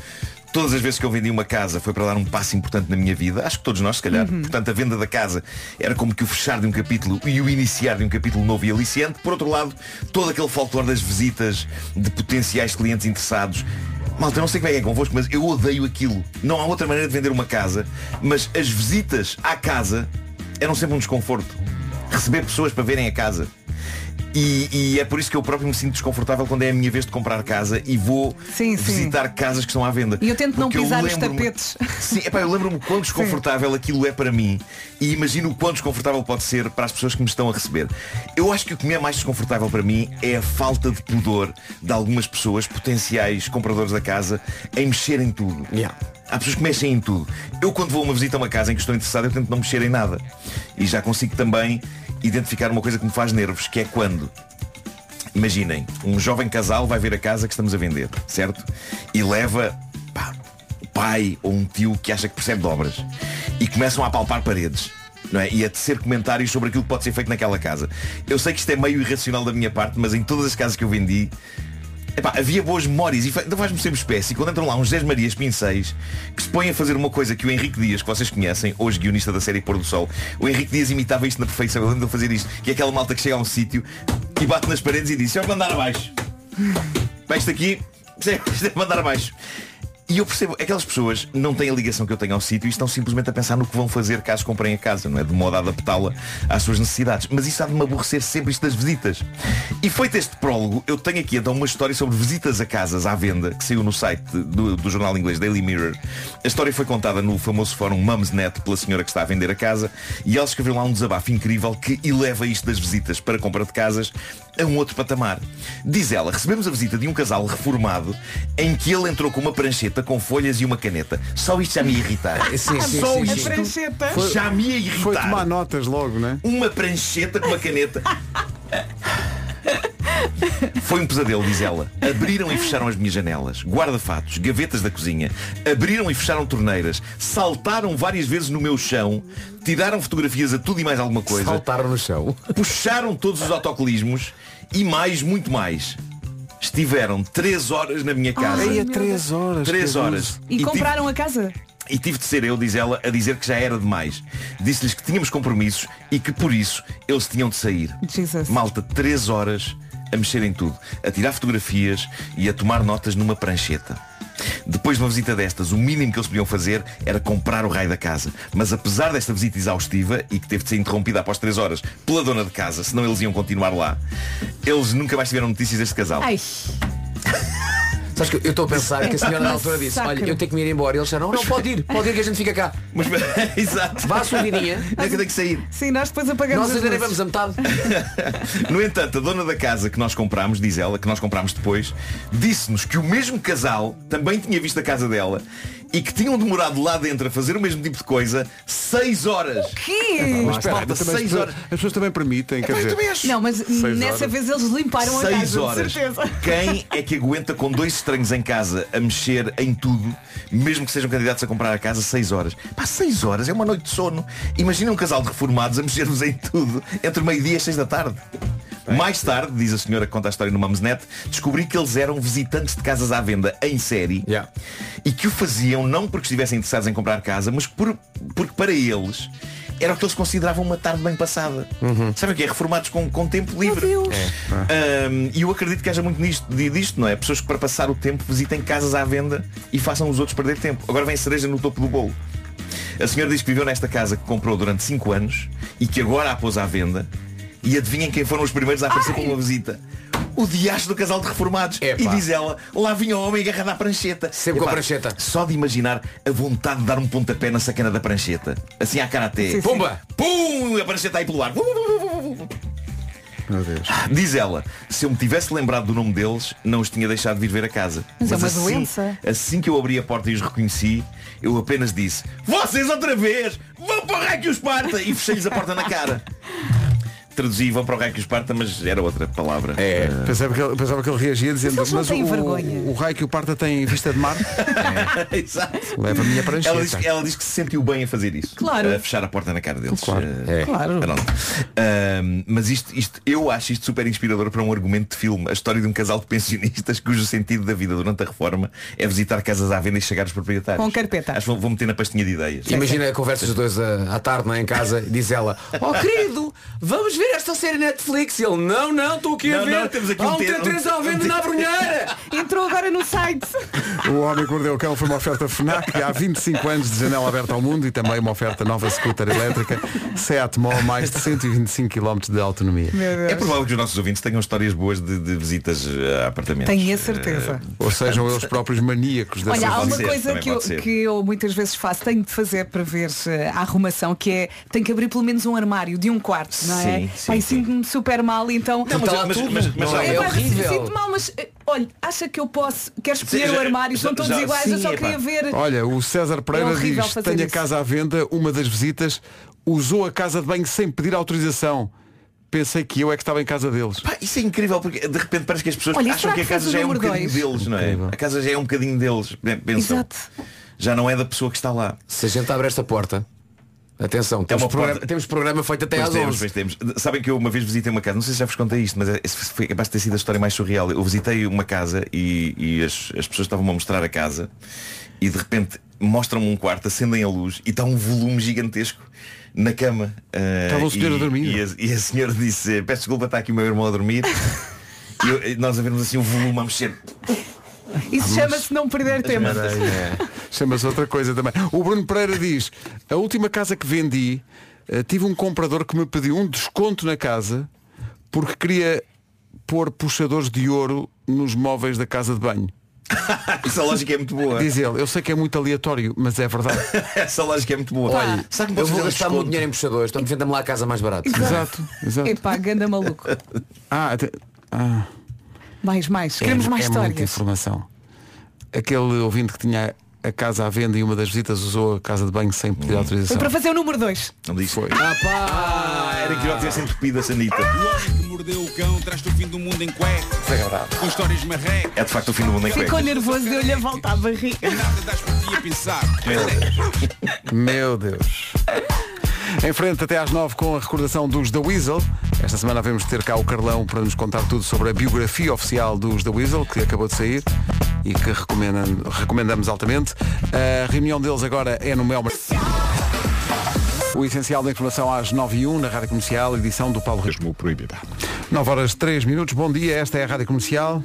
L: todas as vezes que eu vendi uma casa foi para dar um passo importante na minha vida. Acho que todos nós, se calhar. Portanto, a venda da casa era como que o fechar de um capítulo e o iniciar de um capítulo novo e aliciante. Por outro lado, todo aquele folclore das visitas de potenciais clientes interessados. Malta, eu não sei como é que é convosco, mas eu odeio aquilo. Não há outra maneira de vender uma casa, mas as visitas à casa eram sempre um desconforto. Receber pessoas para verem a casa. E, e é por isso que eu próprio me sinto desconfortável quando é a minha vez de comprar casa e vou
C: Sim, sim.
L: visitar casas que estão à venda.
C: E eu tento não pisar os
L: lembro-me-
C: tapetes.
L: Sim, epá, eu lembro-me quão desconfortável aquilo é para mim e imagino o quão desconfortável pode ser para as pessoas que me estão a receber. Eu acho que o que me é mais desconfortável para mim é a falta de pudor de algumas pessoas, potenciais compradores da casa, em mexer em tudo. Há pessoas que mexem em tudo. Eu quando vou a uma visita a uma casa em que estou interessado, eu tento não mexer em nada. E já consigo também identificar uma coisa que me faz nervos, que é quando Imaginem, um jovem casal vai ver a casa que estamos a vender, certo? E leva pá, o pai ou um tio que acha que percebe de obras e começam a palpar paredes. Não é? E a tecer comentários sobre aquilo que pode ser feito naquela casa. Eu sei que isto é meio irracional da minha parte, mas em todas as casas que eu vendi, epá, havia boas memórias e ainda faz-me sempre espécie quando entram lá uns 10 Marias Pinceis que se põem a fazer uma coisa que o Henrique Dias, que vocês conhecem, hoje guionista da série Pôr do Sol, o Henrique Dias imitava isto na perfeição, eu lembro ele fazer isto, que é aquela malta que chega a um sítio e bate nas paredes e diz, "Isto é mandar abaixo. Pá, isto aqui, isto é mandar abaixo. E eu percebo, aquelas pessoas não têm a ligação que eu tenho ao sítio e estão simplesmente a pensar no que vão fazer caso comprem a casa, não é? De modo a adaptá-la às suas necessidades. Mas isso há de me aborrecer sempre isto das visitas. E feito este prólogo, eu tenho aqui então uma história sobre visitas a casas à venda, que saiu no site do, do jornal inglês Daily Mirror. A história foi contada no famoso fórum Mumsnet pela senhora que está a vender a casa e ela escreveu lá um desabafo incrível que eleva isto das visitas para compra de casas a um outro patamar. Diz ela, recebemos a visita de um casal reformado em que ele entrou com uma prancheta com folhas e uma caneta. Só isto já me ia irritar.
A: Sim, sim,
L: Só
A: sim,
L: isto
C: prancheta.
A: Foi-
L: já me ia irritar.
A: Foi tomar notas logo, né?
L: Uma prancheta com uma caneta. Foi um pesadelo, diz ela. Abriram e fecharam as minhas janelas, guarda-fatos, gavetas da cozinha. Abriram e fecharam torneiras. Saltaram várias vezes no meu chão. Tiraram fotografias a tudo e mais alguma coisa.
I: Saltaram no chão.
L: Puxaram todos os autocolismos e mais, muito mais. Estiveram três horas na minha casa.
C: Ai,
A: Aí a
C: meu
A: três horas.
L: Três
A: que
L: horas.
C: E
L: tive-
C: compraram a casa?
L: e tive de ser eu, diz ela, a dizer que já era demais. Disse-lhes que tínhamos compromissos e que por isso eles tinham de sair.
C: Jesus.
L: Malta, três horas a mexer em tudo, a tirar fotografias e a tomar notas numa prancheta. Depois de uma visita destas, o mínimo que eles podiam fazer era comprar o raio da casa. Mas apesar desta visita exaustiva e que teve de ser interrompida após três horas pela dona de casa, senão eles iam continuar lá, eles nunca mais tiveram notícias deste casal.
C: Ai,
I: Sabes que eu estou a pensar que a senhora na altura disse, olha, eu tenho que me ir embora. E eles disseram, não, não, pode ir, pode ir que a gente fica cá.
L: Mas, exato.
I: Vá à sua vidinha.
L: Não é que eu tenho que sair.
C: sim, nós depois apagamos
I: Nós ainda vamos a metade.
L: No entanto, a dona da casa que nós comprámos, diz ela, que nós comprámos depois, disse-nos que o mesmo casal também tinha visto a casa dela e que tinham demorado lá dentro a fazer o mesmo tipo de coisa seis horas.
C: Que?
A: Mas espera,
L: Malta,
A: também as,
L: seis
A: pessoas,
L: horas.
A: as pessoas também permitem, quer dizer.
C: Não, mas nessa
A: horas.
C: vez eles limparam a
L: Seis
C: casa,
L: horas.
C: de certeza.
L: Quem é que aguenta com dois estranhos em casa a mexer em tudo, mesmo que sejam candidatos a comprar a casa, seis horas? Pá, seis horas é uma noite de sono. Imagina um casal de reformados a mexer-vos em tudo entre o meio-dia e seis da tarde. Mais tarde, diz a senhora que conta a história no Mumsnet, descobri que eles eram visitantes de casas à venda em série
I: Yeah.
L: e que o faziam não porque estivessem interessados em comprar casa, mas por, porque para eles era o que eles consideravam uma tarde bem passada. Sabe o que é? Reformados com, com tempo livre.
C: Meu Deus.
L: Um, e eu acredito que haja muito nisto, di- disto, não é? Pessoas que para passar o tempo visitem casas à venda e façam os outros perder tempo. Agora vem a cereja no topo do bolo. A senhora diz que viveu nesta casa que comprou durante 5 anos e que agora a pôs à venda. E adivinhem quem foram os primeiros a aparecer com uma visita? O diacho do casal de reformados.
I: Epá.
L: E diz ela, lá vinha o homem agarrado à prancheta.
I: Sempre com a prancheta.
L: Só de imaginar a vontade de dar um pontapé na sacana da prancheta. Assim à karatê.
I: Pumba!
L: Pum! A prancheta aí pelo ar.
A: Meu Deus.
L: Diz ela, se eu me tivesse lembrado do nome deles, não os tinha deixado de vir ver a casa.
C: Mas é uma
L: assim,
C: doença.
L: assim que eu abri a porta e os reconheci, eu apenas disse, vocês outra vez! Vão para o raio que os parta! E fechei-lhes a porta na cara. Traduzi vão para o raio que os parta, mas era outra palavra.
I: É.
A: Pensava que, ele, pensava que ele reagia dizendo mas
C: têm
A: o,
C: vergonha."
A: o raio que o parta tem vista de mar
L: Exato.
A: leva a minha prancheta.
L: Ela diz, ela diz que se sentiu bem a fazer isso.
C: Claro.
L: A fechar a porta na cara deles.
A: Claro.
L: Eh,
I: É.
C: Claro.
L: Ahm, mas isto, isto, eu acho isto super inspirador para um argumento de filme. A história de um casal de pensionistas cujo sentido da vida durante a reforma é visitar casas à venda e chegar aos proprietários.
C: Com carpeta.
L: Acho que vou, vou meter na pastinha de ideias.
I: Imagina a conversa dos dois à, à tarde não é, em casa e diz ela, oh querido, vamos ver esta série Netflix. E ele, não, não, estou aqui a
L: Não,
I: ver.
L: não, temos aqui
I: Há
L: um
I: um
L: te-
I: T3 à
L: um-
I: venda
L: um
I: na Brunheira.
C: Entrou agora no site.
A: O Homem que Mordeu o Cão foi uma oferta FNAC há 25 anos de janela aberta ao mundo e também uma oferta nova scooter elétrica Seat Mó, mais de 125 km de autonomia.
L: É provável que os nossos ouvintes tenham histórias boas de, de visitas eh, a apartamentos.
C: Tenho a certeza.
A: Ou sejam eles próprios maníacos da
C: Olha, há uma
L: ser,
C: coisa que eu, que eu muitas vezes faço, tenho de fazer para ver eh, a arrumação, que é tenho que abrir pelo menos um armário de um quarto, não é?
L: Sim, sim,
C: Pai,
L: sim.
C: sinto-me super mal, então.
L: Não, mas-
I: Está lá
L: mas- mas- mas-
I: Não,
L: é
I: é horrível.
C: Sinto mal, mas eh, olha, acha que eu posso, quero escolher o armário, estão todos
L: já-
C: iguais, eu
L: sim,
C: só
L: epá.
C: queria ver.
A: Olha, o César Pereira
C: É
A: diz, tenho a
C: isso.
A: casa à venda, uma das visitas usou a casa de banho sem pedir autorização. Pensei que eu é que estava em casa deles.
L: Pá, isso é incrível porque de repente parece que as pessoas
C: Olha,
L: acham
C: será
L: que a
C: que
L: casa já é um bocadinho
C: dois?
L: deles, não é?
A: Incrível.
L: A casa já é um bocadinho deles. Pensam.
C: Exato.
L: Já não é da pessoa que está lá.
I: Se a gente abre esta porta, atenção, temos,
L: uma
I: programa,
L: porta-
I: temos programa feito até
L: Pois
I: às
L: temos,
I: 11.
L: pois temos. Sabem que eu uma vez visitei uma casa, não sei se já vos contei isto, mas é- foi de ter sido a história mais surreal. Eu visitei uma casa e, e as, as pessoas estavam a mostrar a casa e de repente mostram-me um quarto, acendem a luz e está um volume gigantesco na cama. Ah,
A: Estava o senhor
L: e-
A: a dormir.
L: E a, e a senhora disse, peço desculpa, está aqui o meu irmão a dormir. e eu- nós a vermos assim o volume a mexer.
C: Isso chama-se não perder tempo.
A: Chama-se outra coisa também. O Bruno Pereira diz, a última casa que vendi, eh, tive um comprador que me pediu um desconto na casa porque queria pôr puxadores de ouro nos móveis da casa de banho.
L: Essa lógica é muito boa.
A: Diz ele, eu sei que é muito aleatório, mas é verdade.
L: Essa lógica é muito boa.
I: Olha,
L: Sabe que
I: eu vou gastar muito dinheiro em puxadores, então venda-me lá a casa mais barata.
A: exato, exato.
C: Epá, ganda maluco.
A: Ah, até- ah,
C: Mais, mais.
A: é,
C: Queremos mais
A: é muita
C: histórias.
A: informação. Aquele ouvinte que tinha a casa à venda e uma das visitas usou a casa de banho sem pedir
C: Foi
A: autorização.
C: para fazer o número 2.
L: Não disse.
A: Foi.
L: Ah, era que eu tivesse entupido a sanita.
E: O homem que mordeu o cão traz-te o fim do mundo em cueca. Com histórias marrecas.
L: É de facto o fim do mundo em
C: Ficou
L: cuecas.
C: nervoso, deu-lhe a volta à barriga.
E: Nada das por ti a pensar.
A: Meu Deus. Em frente até às nove com a recordação dos The Weasel. Esta semana vamos ter cá o Carlão para nos contar tudo sobre a biografia oficial dos The Weasel, que acabou de sair e que recomendam- recomendamos altamente. A reunião deles agora é no Melbourne. O essencial da informação às 9 e 1 na Rádio Comercial, edição do Paulo.
B: Mesmo proibida.
A: 9 horas 3 minutos, bom dia, esta é a Rádio Comercial.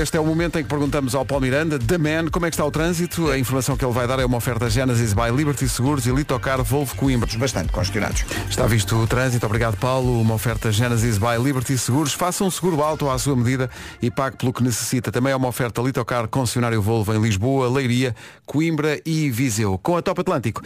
A: Este é o momento em que perguntamos ao Paulo Miranda, The Man, como é que está o trânsito? A informação que ele vai dar é uma oferta Genesis by Liberty Seguros e Litocar Volvo Coimbra.
B: Bastante congestionados.
A: Está visto o trânsito, obrigado Paulo. Uma oferta Genesis by Liberty Seguros. Faça um seguro alto à sua medida e pague pelo que necessita. Também é uma oferta Litocar concessionário Volvo em Lisboa, Leiria, Coimbra e Viseu. Com a Top Atlântico.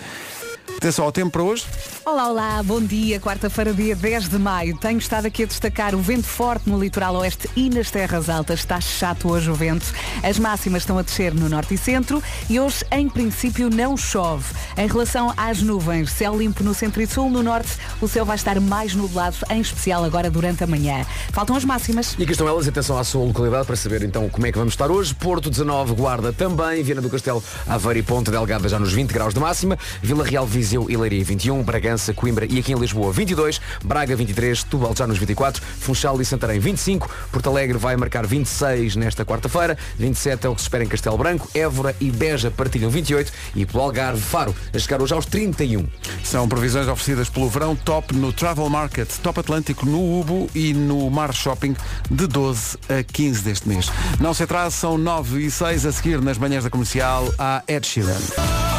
A: Atenção ao tempo para hoje.
C: Olá, olá, bom dia. Quarta-feira, dia 10 de maio. Tenho estado aqui a destacar o vento forte no litoral oeste e nas terras altas. Está chato hoje o vento. As máximas estão a descer no norte e centro e hoje, em princípio, não chove. Em relação às nuvens, céu limpo no centro e sul, no norte, o céu vai estar mais nublado, em especial agora durante a manhã. Faltam as máximas.
I: E aqui estão elas, atenção à sua localidade para saber então como é que vamos estar hoje. Porto 19, Guarda também, Viana do Castelo, Aveiro e Ponta Delgada já nos 20 graus de máxima, Vila Real, Viseu e Leiria 21, Bragança Coimbra e aqui em Lisboa 22, Braga 23, Tubal já nos 24, Funchal e Santarém 25, Porto Alegre vai marcar 26 nesta quarta-feira, 27 é o que se espera em Castelo Branco, Évora e Beja partilham 28 e pelo Algarve, Faro, a chegar hoje aos 31.
A: São previsões oferecidas pelo verão top no Travel Market, Top Atlântico no Ubo e no Mar Shopping de 12 a 15 deste mês. Não se atrase, são 9 e 6 a seguir nas manhãs da comercial a Ed Sheeran.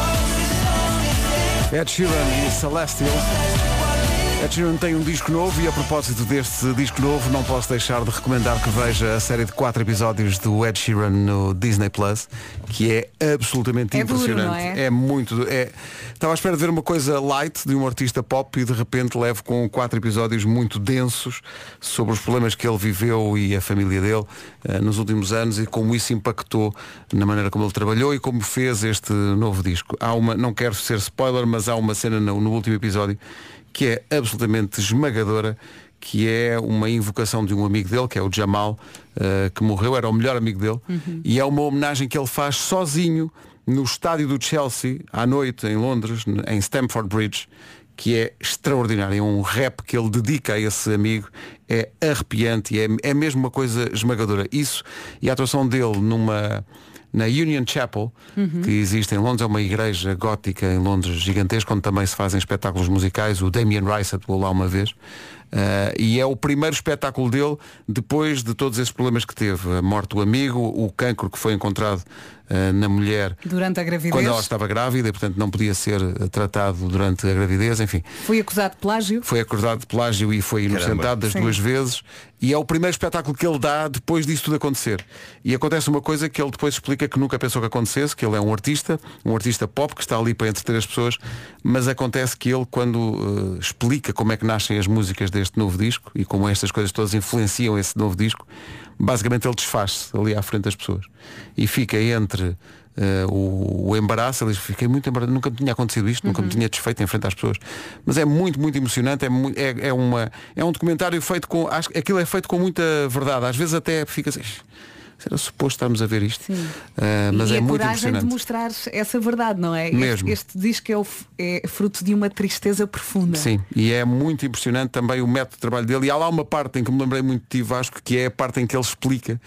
A: Ed Sheeran e Celestial. Ed Sheeran tem um disco novo e a propósito deste disco novo não posso deixar de recomendar que veja a série de quatro episódios do Ed Sheeran no Disney Plus, que é absolutamente
C: É duro,
A: impressionante.
C: não é?
A: muito. É... Estava à espera de ver uma coisa light de um artista pop e de repente levo com quatro episódios muito densos sobre os problemas que ele viveu e a família dele eh, nos últimos anos e como isso impactou na maneira como ele trabalhou e como fez este novo disco. Há uma, não quero ser spoiler, mas há uma cena no, no último episódio que é absolutamente esmagadora que é uma invocação de um amigo dele, que é o Jamal, eh, que morreu, era o melhor amigo dele, e é uma homenagem que ele faz sozinho no estádio do Chelsea, à noite, em Londres, em Stamford Bridge, que é extraordinário. É um rap que ele dedica a esse amigo. É arrepiante e é, é mesmo uma coisa esmagadora. Isso e a atuação dele numa na Union Chapel,
C: Uhum.
A: que existe em Londres, é uma igreja gótica em Londres gigantesca, onde também se fazem espetáculos musicais. O Damien Rice atuou lá uma vez. Uh, e é o primeiro espetáculo dele depois de todos esses problemas que teve. A morte do amigo, o cancro que foi encontrado uh, na mulher
C: Durante a gravidez.
A: quando ela estava grávida e portanto não podia ser uh, tratado durante a gravidez, enfim.
C: Fui acusado de plágio.
A: Foi acusado de plágio e foi inocentado
L: Caramba.
A: das
C: Sim.
A: duas vezes. E é o primeiro espetáculo que ele dá depois disso tudo acontecer. E acontece uma coisa que ele depois explica que nunca pensou que acontecesse, que ele é um artista, um artista pop que está ali para entreter as pessoas, mas acontece que ele, quando eh, explica como é que nascem as músicas deste novo disco e como estas coisas todas influenciam esse novo disco, basicamente ele desfaz-se ali à frente das pessoas. E fica entre eh, o, o embaraço, ele diz, fiquei muito embaraçado, nunca me tinha acontecido isto, nunca me tinha desfeito em frente às pessoas. Mas é muito, muito emocionante, é, é, é, uma, é um documentário feito com. Acho aquilo é feito com muita verdade. Às vezes até fica assim. Será suposto estarmos a ver isto? Eh, mas
C: e
A: é
C: a
A: muito
C: coragem de mostrar essa verdade, não é?
A: Mesmo.
C: Este, este disco é, o é fruto de uma tristeza profunda.
A: Sim, e é muito impressionante também o método de trabalho dele. E há lá uma parte em que me lembrei muito de ti, Vasco, que é a parte em que ele explica,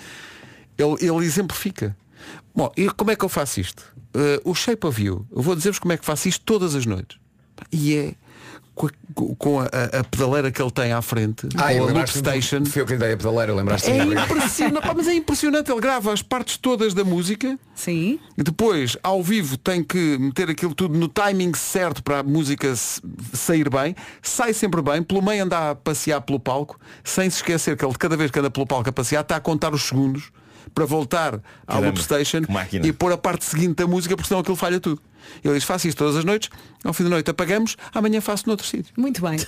A: ele, ele exemplifica. Bom, e como é que eu faço isto? Eh, o Shape of You, eu vou dizer-vos como é que faço isto todas as noites. E é com a, a- a- pedaleira que ele tem à frente,
I: Ah,
A: com a loop station.
I: Foi eu que lhe dei a pedaleira, lembraste
A: É impressionante, pá, mas é impressionante, ele grava as partes todas da música
C: Sim.
A: e depois, ao vivo, tem que meter aquilo tudo no timing certo para a música sair bem, sai sempre bem, pelo meio anda a passear pelo palco, sem se esquecer que ele cada vez que anda pelo palco a passear está a contar os segundos para voltar à
L: Caramba,
A: loop station e pôr a parte seguinte da música, porque senão aquilo falha tudo. Ele diz, faço isto todas as noites, ao fim da noite apagamos, amanhã faço noutro sítio.
C: Muito bem.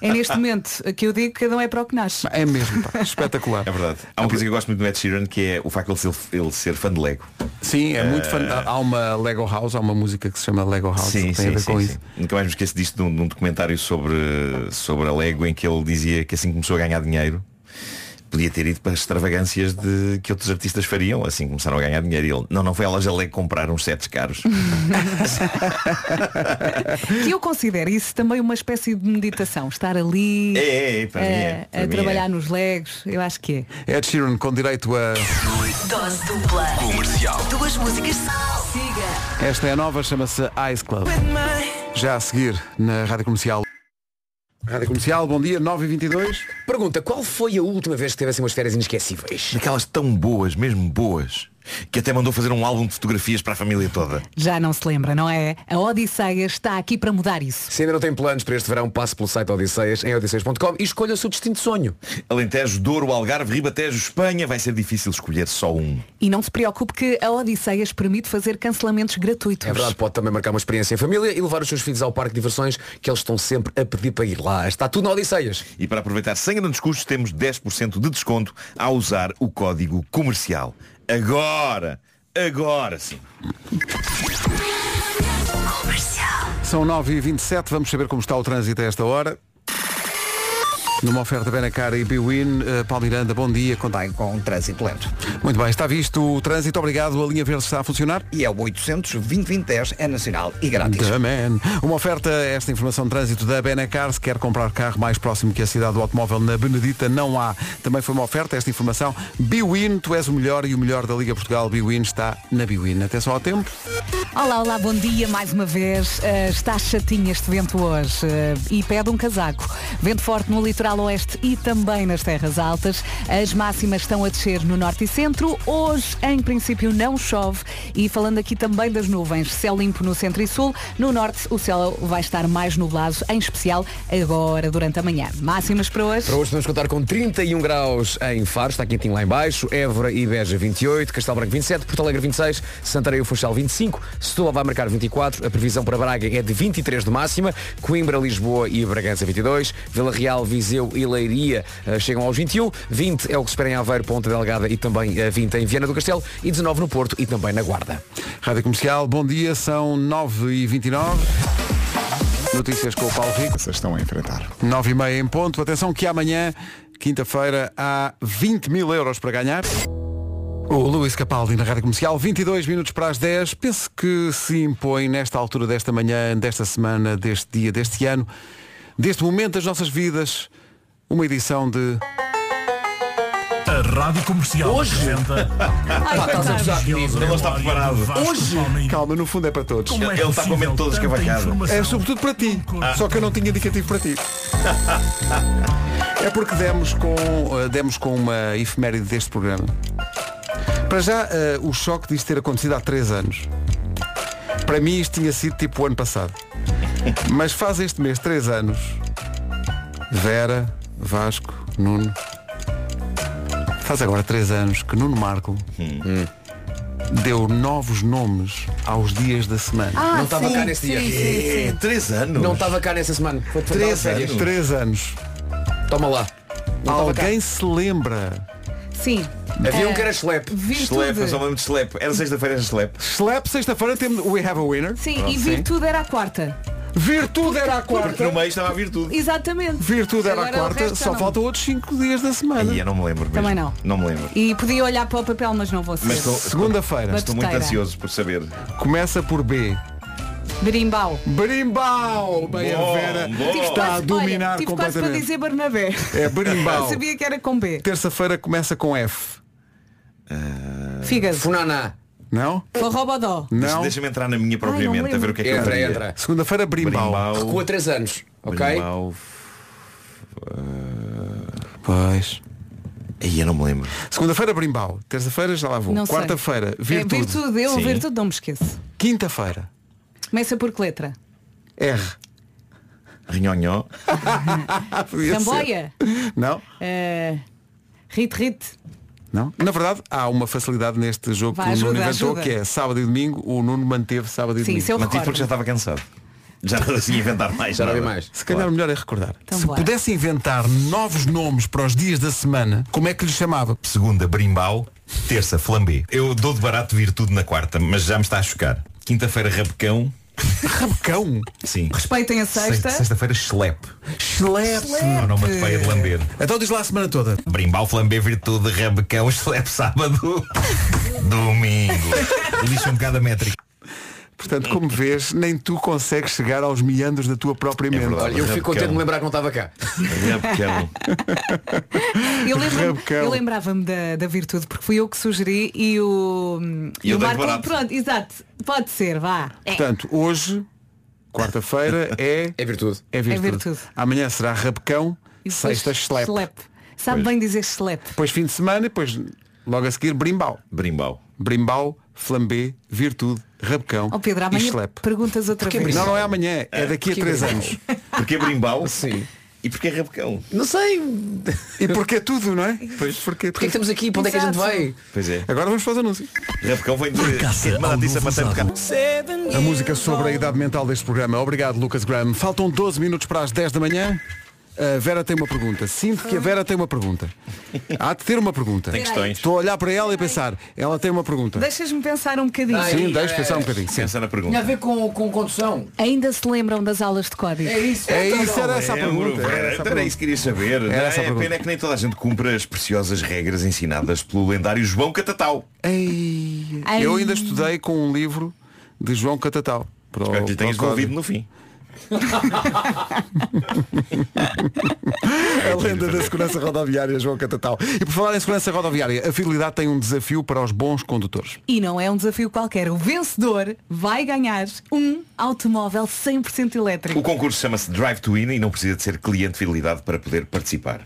C: É neste momento que eu digo que cada um é para o que nasce.
A: É mesmo, pá, espetacular.
L: É verdade. Há uma coisa que eu gosto muito do Ed Sheeran que é o facto de ele ser, ele ser fã de Lego.
A: Sim, é muito fã. Há uma Lego House, há uma música que se chama Lego House,
L: Sim,
A: que tem a
L: sim,
A: ver
L: sim,
A: com
L: sim.
A: isso.
L: Nunca mais me esqueço disto de um, de um documentário sobre, sobre a Lego em que ele dizia que assim começou a ganhar dinheiro podia ter ido para extravagâncias de, que outros artistas fariam, assim começaram a ganhar dinheiro. E ele, não, não foi a loja Lego comprar uns sets caros.
C: Que eu considero isso também uma espécie de meditação. Estar ali
L: É, é, é, para mim é,
C: a-
L: para
C: a
L: mim
C: trabalhar
L: é.
C: nos legos. Eu acho que é.
A: Ed Sheeran com direito a.
F: Dose dupla.
B: Comercial.
F: Duas músicas. Siga.
A: Esta é a nova, chama-se Ice Club. Já a seguir na Rádio Comercial. Rádio Comercial, bom dia, 9h22.
I: Pergunta, qual foi a última vez que teve assim umas férias inesquecíveis?
L: Daquelas tão boas, mesmo boas, que até mandou fazer um álbum de fotografias para a família toda.
C: Já não se lembra, não é? A Odisseia está aqui para mudar isso.
I: Se ainda não tem planos para este verão, passe pelo site Odisseias em odisseias.com e escolha o seu destino de sonho.
L: Alentejo, Douro, Algarve, Ribatejo, Espanha, vai ser difícil escolher só um.
C: E não se preocupe que a Odisseias permite fazer cancelamentos gratuitos.
I: É verdade, pode também marcar uma experiência em família e levar os seus filhos ao parque de diversões que eles estão sempre a pedir para ir lá. Está tudo na Odisseias.
L: E para aproveitar sem grandes custos, temos 10% de desconto ao usar o código comercial. Agora! Agora sim!
A: São 9h27, vamos saber como está o trânsito a esta hora. Numa oferta Benacar e Biwin, uh, Paulo Miranda, bom dia.
B: Contém com um trânsito lento.
A: Muito bem, está visto o trânsito, obrigado. A linha verde está a funcionar?
B: E é o 800 2010 é nacional e grátis.
A: Man. Uma oferta, esta informação de trânsito da Benacar, se quer comprar carro mais próximo que a cidade do automóvel na Benedita, não há. Também foi uma oferta, esta informação. Biwin, tu és o melhor e o melhor da Liga Portugal. Biwin está na Biwin. Até só ao tempo.
C: Olá, olá, bom dia mais uma vez. Uh, está chatinho este vento hoje uh, e pede um casaco. Vento forte no litoral oeste e também nas terras altas. As máximas estão a descer no norte e centro. Hoje, em princípio, não chove. E falando aqui também das nuvens, céu limpo no centro e sul. No norte, o céu vai estar mais nublado, em especial agora, durante a manhã. Máximas para hoje?
I: Para hoje vamos contar com 31 graus em Faro, está quentinho lá em baixo, Évora e Beja 28, Castelo Branco 27, Porto Alegre 26, Santarém e Funchal 25, Setúbal vai marcar 24, a previsão para Braga é de 23 de máxima, Coimbra, Lisboa e Bragança 22, Vila Real, Viseu e Leiria uh, chegam aos 21, 20 é o que se espera em Aveiro, Ponta Delgada e também uh, 20 em Viana do Castelo e 19 no Porto e também na Guarda.
A: Rádio Comercial, bom dia, são 9h29. Notícias com o Paulo Rico.
M: Vocês estão a enfrentar.
A: 9 e meia em ponto. Atenção que amanhã, quinta-feira, há 20 mil euros para ganhar. O Luís Capaldi na Rádio Comercial, 22 minutos para as 10. Penso que se impõe nesta altura desta manhã, desta semana, deste dia, deste ano, deste momento das nossas vidas, uma edição de.
N: A Rádio Comercial
L: Hoje?
N: apresenta...
L: Ai, estás a gozar comigo. Ele não está preparado.
A: Hoje? Calma, no fundo é para todos.
N: Como é
L: Ele está com a mente toda
N: possível tanta
L: escavacada.
N: informação?
A: É sobretudo para ti.
L: Ah.
A: Só que eu não tinha indicativo para ti. É porque demos com, eh, demos com uma efeméride deste programa. Para já, eh, o choque disto ter acontecido há 3 anos. Para mim isto tinha sido tipo o ano passado. Mas faz este mês 3 anos. Vera, Vasco, Nuno. Faz agora 3 anos que Nuno Marco deu novos nomes aos dias da semana.
C: Ah,
I: não estava cá nesse
C: sim,
I: dia.
C: sim, sim.
L: É, três anos.
I: Não estava cá nessa semana. Foi
L: Três
I: férias.
L: anos.
A: 3 anos.
I: Toma lá. Não.
A: Alguém se lembra?
C: Sim.
I: Havia um
C: Eh,
I: que era Schlep.
L: Slap, eu só me lembro de slap. Era sexta-feira, era slap.
A: Slap, sexta-feira temos We Have a Winner.
C: Sim,
A: Pronto,
C: e virtude era a quarta.
A: Virtude era a
L: Porque
A: quarta.
L: no meio estava a virtude.
C: Exatamente.
A: Virtude era a
C: Agora o
A: quarta.
C: resto já
A: Só
C: não.
A: faltam outros 5 dias da semana.
L: Aí eu não me lembro mesmo.
C: Também não.
L: Não me lembro.
C: E podia olhar para o papel, mas não vou ser.
L: Mas estou,
A: Segunda-feira.
L: estou muito
C: Batuteira.
L: ansioso por saber.
A: Começa por B.
C: Berimbau.
A: Berimbau! Bem a
L: Bom,
A: Vera
L: bom.
A: Está a
C: quase-
A: dominar
C: olha, tive quase para
A: completamente.
C: dizer Bernabé.
A: É berimbau.
C: Eu sabia que era com B.
A: Terça-feira começa com F.
C: Fígado.
I: Funaná.
A: Não?
C: Forrobodó.
A: Não.
L: Deixa-me entrar na minha propriamente, a ver o que é que eu
I: Entra,
L: faria.
I: entra.
A: Segunda-feira. Berimbau.
I: Recua 3 anos. Ok?
L: Berimbau.
A: Pois.
L: Aí eu não me lembro.
A: Segunda-feira, berimbau. Terça-feira, já lá vou. Quarta-feira,
C: É
A: virtude.
C: virtude. Eu,
L: Sim.
C: virtude, não me esqueço.
A: Quinta-feira,
C: Começa por que letra?
A: R.
L: Rinhonhó.
C: Samboia.
A: Não?
C: Eh, Rit Rit.
A: Não? Na verdade, há uma facilidade neste jogo
C: Vai,
A: que o Nuno
C: ajuda,
A: inventou,
C: ajuda.
A: que é sábado e domingo. O Nuno manteve sábado e
C: Sim,
A: domingo.
C: isso eu
L: Mantive porque já estava cansado. Já não assim inventar mais.
I: Já não
L: nada.
I: mais.
A: Se calhar o melhor é recordar.
C: Então
A: Se
C: bora.
A: pudesse inventar novos nomes para os dias da semana, como é que lhe chamava?
O: Segunda, brimbau. Terça, flambé. Eu dou de barato virtude na quarta, mas já me está a chocar. Quinta-feira, rabecão.
A: Rabecão?
O: Sim.
C: Respeitem a sexta.
O: Sexta- Sexta-feira, schlep.
A: Schlep.
O: É o nome de feia de lamber.
A: Então diz lá a semana toda.
O: Brimbau, flambé, virtude, rabecão, schlep, sábado. Domingo. Lixa um bocado a métrica.
A: Portanto, como vês, nem tu consegues chegar aos meandros da tua própria mente.
L: verdade.
I: Olha, eu fico contente de me lembrar que não estava cá.
L: Rabecão.
C: Eu, lembro
A: Rabecão.
C: eu lembrava-me da, da virtude porque fui eu que sugeri e o,
L: E eu
C: o
L: dei
C: Marco
L: barato.
C: pronto, exato, pode ser, vá. É.
A: Portanto, hoje, quarta-feira, é,
I: É virtude.
A: é virtude.
C: É virtude.
A: Amanhã será rabecão,
C: E depois
A: sexta schlep.
C: Sabe bem dizer schlep.
A: Depois fim de semana, depois logo a seguir brimbau.
L: Brimbau.
A: Brimbau, flambé, virtude, rabecão
C: Ó Pedro,
A: e
C: amanhã
A: schlep.
C: perguntas outra vez.
A: Não, não é amanhã, é daqui a
I: Porquê
A: três
I: brimbau?
A: anos.
L: Porquê brimbau?
I: Sim.
L: E porquê rabecão?
I: Não sei.
A: E porque é tudo, não é? Pois, porque,
I: Porquê que estamos aqui? Para onde é que a gente vai?
L: Pois é.
A: Agora vamos para os anúncios.
L: Rabecão vem de a.
A: A música sobre a idade mental deste programa. Obrigado, Lucas Graham. Faltam 12 minutos para as 10 da manhã. A Vera tem uma pergunta. Sinto que a Vera tem uma pergunta. Há de ter uma pergunta.
L: Tem questões.
A: Estou a olhar para ela e pensar, ela tem uma pergunta.
C: Deixas-me pensar um bocadinho.
A: Sim, deixa pensar um bocadinho. Sim.
L: Pensa na
I: Tinha a
L: pergunta.
I: ver com, com condução.
C: Ainda se lembram das aulas de código?
I: É isso.
A: É isso, era essa a
L: Lembro,
A: pergunta. Era essa a
L: Era
A: pergunta.
L: isso que queria saber. Não,
A: essa a
L: é a
A: pergunta.
L: pena é que nem toda a gente cumpra as preciosas regras ensinadas pelo lendário João Catatau.
A: Ei,
C: Ai.
A: Eu ainda estudei com um livro de João Catatal. Para o-
L: Espero que lhe
A: para o
L: tenhas
A: código.
L: devolvido no fim.
A: A lenda da segurança rodoviária, João Catatal. E por falar em segurança rodoviária, a Fidelidade tem um desafio para os bons condutores.
C: E não é um desafio qualquer. O vencedor vai ganhar um automóvel 100% elétrico.
L: O concurso chama-se Drive to Win e não precisa de ser cliente de fidelidade para poder participar.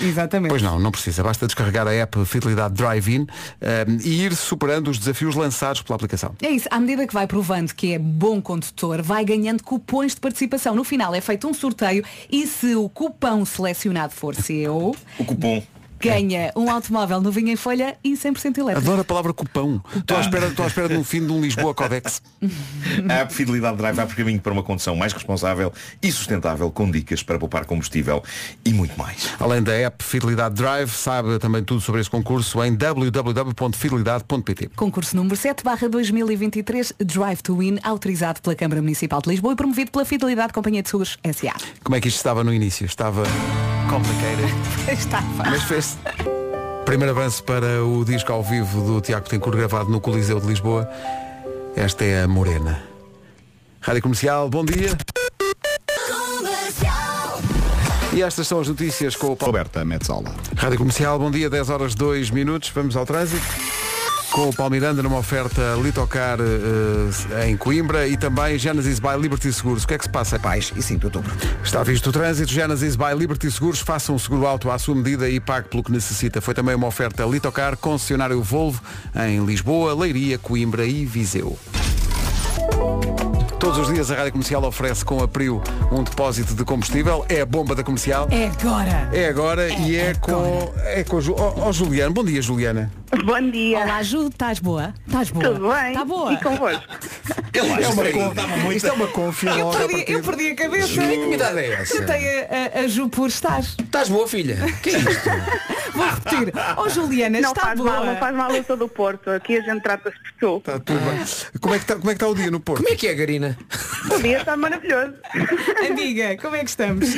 C: Exatamente.
A: Pois não, não precisa. Basta descarregar a app Fidelidade Drive-In eh, e ir superando os desafios lançados pela aplicação.
C: É isso, à medida que vai provando que é bom condutor, vai ganhando cupons de participação. No final é feito um sorteio e se o cupão selecionado for seu,
L: O cupom.
C: Ganha um automóvel novinho em folha e 100% elétrico.
A: Adoro a palavra cupão. Estou à espera, estou à espera de um fim de um Lisboa Codex.
L: A app Fidelidade Drive vai por caminho para uma condução mais responsável e sustentável com dicas para poupar combustível e muito mais.
A: Além da app Fidelidade Drive, sabe também tudo sobre esse concurso em www.fidelidade.pt.
C: Concurso número 7 barra 2023 Drive to Win, autorizado pela Câmara Municipal de Lisboa e promovido pela Fidelidade Companhia de Seguros S.A.
A: Como é que isto estava no início? Estava complicated.
C: Está
A: Mas fez Primeiro avanço para o disco ao vivo do Tiago Tencourt gravado no Coliseu de Lisboa. Esta é a Morena. Rádio Comercial, bom dia. E estas são as notícias com o Paulo.
M: Roberta Metzola.
A: Rádio Comercial, bom dia, 10 horas 2 minutos. Vamos ao trânsito. Com o Paulo Miranda numa oferta Litocar eh, em Coimbra e também Genesis by Liberty Seguros. O que é que se passa?
B: Pais e 5 de outubro.
A: Está visto o trânsito, Genesis by Liberty Seguros, faça um seguro alto à sua medida e pague pelo que necessita. Foi também uma oferta Litocar, concessionário Volvo, em Lisboa, Leiria, Coimbra e Viseu. Todos os dias a Rádio Comercial oferece com a Prio um depósito de combustível. É a bomba da comercial.
C: É agora.
A: É agora e é com. É com Ju- oh, oh, Juliana. Bom dia, Juliana.
P: Bom dia.
C: Olá, Ju, estás boa? Estás boa?
P: Tudo bem?
C: Está boa?
P: E convosco?
A: É uma con- Isto é uma confia
C: Eu perdi, eu perdi a cabeça.
I: Ju, que idade é essa?
C: Chutei a, a, a Ju por estar.
I: Estás boa, filha? Que é isto?
C: Vou repetir. Oh Juliana,
P: Não
C: está
P: faz
C: boa.
P: mal, não faz mal, eu sou do Porto. Aqui a gente trata-se por tu.
A: Está tudo bem. Como é, que está, como é que está o dia no Porto?
I: Como é que é, Garina?
P: O dia está maravilhoso.
C: Amiga, como é que estamos?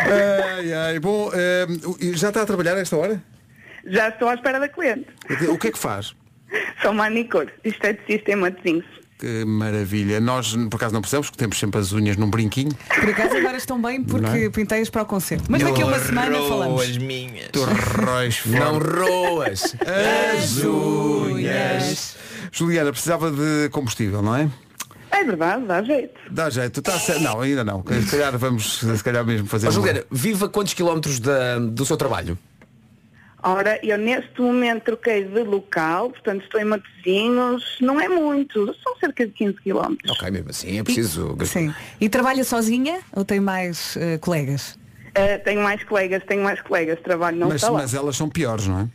A: Ai, ai, bom, eh, já está a trabalhar a esta hora?
P: Já estou à espera da cliente.
A: O que é que faz?
P: Sou manicure, esteticista em Matosinhos.
A: Que maravilha. Nós, por acaso, não precisamos, porque temos sempre as unhas num brinquinho.
C: Por acaso agora estão bem porque
A: é?
C: pintei-as para o concerto. Mas daqui a uma semana falamos.
L: minhas.
A: Tu rois
I: Não roas.
A: as unhas. Juliana, precisava de combustível, não é?
P: É verdade, dá jeito.
A: Dá jeito, está certo. Não, ainda não. Se calhar vamos, se calhar mesmo fazer. Uma-
I: Juliana, viva quantos quilómetros da- do seu trabalho?
P: Ora, eu neste momento troquei de local, portanto estou em Matosinhos. Não é muito, são cerca de 15 quilómetros.
I: Ok, mesmo assim, é preciso.
C: Sim. E trabalha sozinha ou tem mais eh, colegas?
P: Eh, tenho mais colegas, tenho mais colegas, trabalho não
A: mas, mas elas são piores, não é?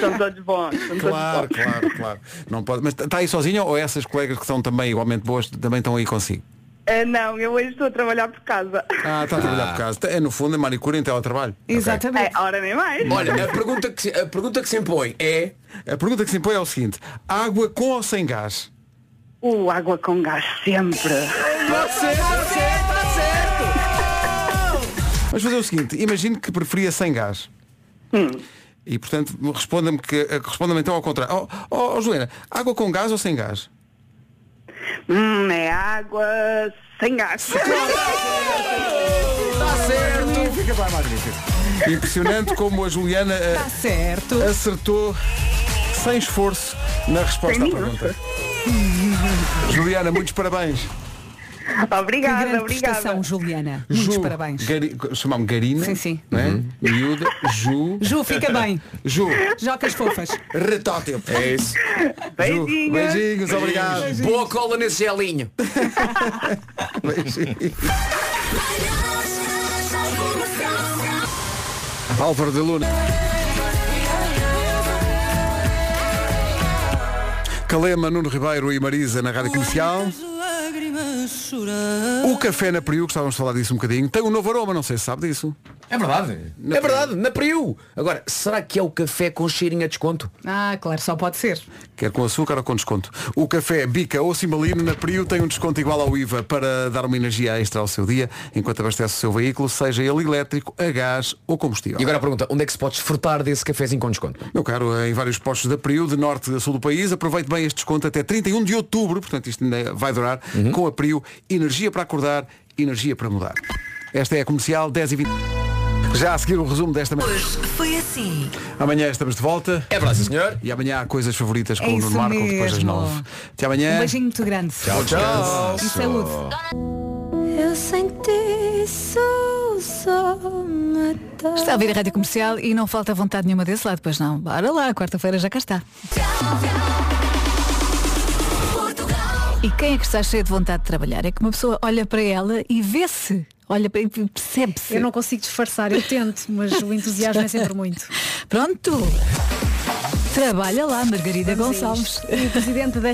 P: São todos bons. São
A: Claro,
P: todos bons.
A: claro, claro. Não pode. Mas está aí sozinha ou essas colegas que são também igualmente boas também estão aí consigo?
P: Eh, não, eu hoje estou a trabalhar por casa.
A: Ah, está a trabalhar por casa. É no fundo a manicure em teletrabalho.
C: Exatamente.
P: É, ora nem mais.
I: Olha, a pergunta, que se, a pergunta que se impõe é.
A: A pergunta que se impõe é o seguinte: água com ou sem gás?
P: O água com gás sempre.
A: Vamos fazer o seguinte, imagine que preferia sem gás.
P: Hum.
A: E portanto responda-me que responda-me então ao contrário. Oh, oh, oh, Juliana, água com gás ou sem gás?
P: Hum, é água sem gás.
A: Está certo! Magnífica, pá, magnífica. Impressionante como a Juliana eh,
C: Está certo.
A: acertou sem esforço na resposta à pergunta. Juliana, muitos parabéns.
C: Que
P: Obrigada,
C: grande
P: obrigada.
C: prestação, Juliana. Muitos
A: Ju,
C: parabéns.
A: Gari, chamam Garina.
C: Sim, sim.
A: Não é? Miúda, Ju.
C: Ju, fica bem.
A: Ju.
C: Jocas fofas.
A: Retótil.
I: É isso.
A: Ju, beijinhos, obrigado.
I: Boa cola nesse gelinho.
A: Beijinhos. Álvaro de Luna. Calema, Nuno Ribeiro e Marisa na Rádio Comercial. O café na Priu, gostávamos de falar disso um bocadinho, tem um novo aroma, não sei se sabe disso.
I: É verdade. é verdade, na Priu. Agora, será que é o café com cheirinho a desconto?
C: Ah, claro, só pode ser.
A: Quer com açúcar ou com desconto. O café Bica ou Cimbalino na Priu tem um desconto igual ao IVA para dar uma energia extra ao seu dia, enquanto abastece o seu veículo, seja ele elétrico, a gás ou combustível.
I: E agora a pergunta, onde é que se pode desfrutar desse cafezinho com desconto?
A: Meu caro, em vários postos da Priu, de norte a sul do país, aproveite bem este desconto até 31 de outubro, portanto isto ainda vai durar, com a Priu, energia para acordar, energia para mudar. Esta é a comercial 10 e 20. Já a seguir o resumo desta manhã.
F: Hoje foi assim.
A: Amanhã estamos de volta.
I: É verdade, senhor.
A: E amanhã há coisas favoritas com
C: É
A: o Nuno Marco depois das
C: mesmo.
A: 9. Até amanhã.
C: Um beijinho muito grande.
A: Tchau, tchau.
C: E saúde.
D: Eu sem ti sou só matar.
C: Está a ouvir a rádio comercial e não falta vontade nenhuma desse lado, pois não. Bora lá, quarta-feira já cá está. E quem é que está cheio de vontade de trabalhar? É que uma pessoa olha para ela e vê-se. Olha percebe-se.
M: Eu não consigo disfarçar, eu tento, mas o entusiasmo é sempre muito.
C: Pronto. Trabalha lá, Margarida
M: Vamos
C: Gonçalves.
M: presidente da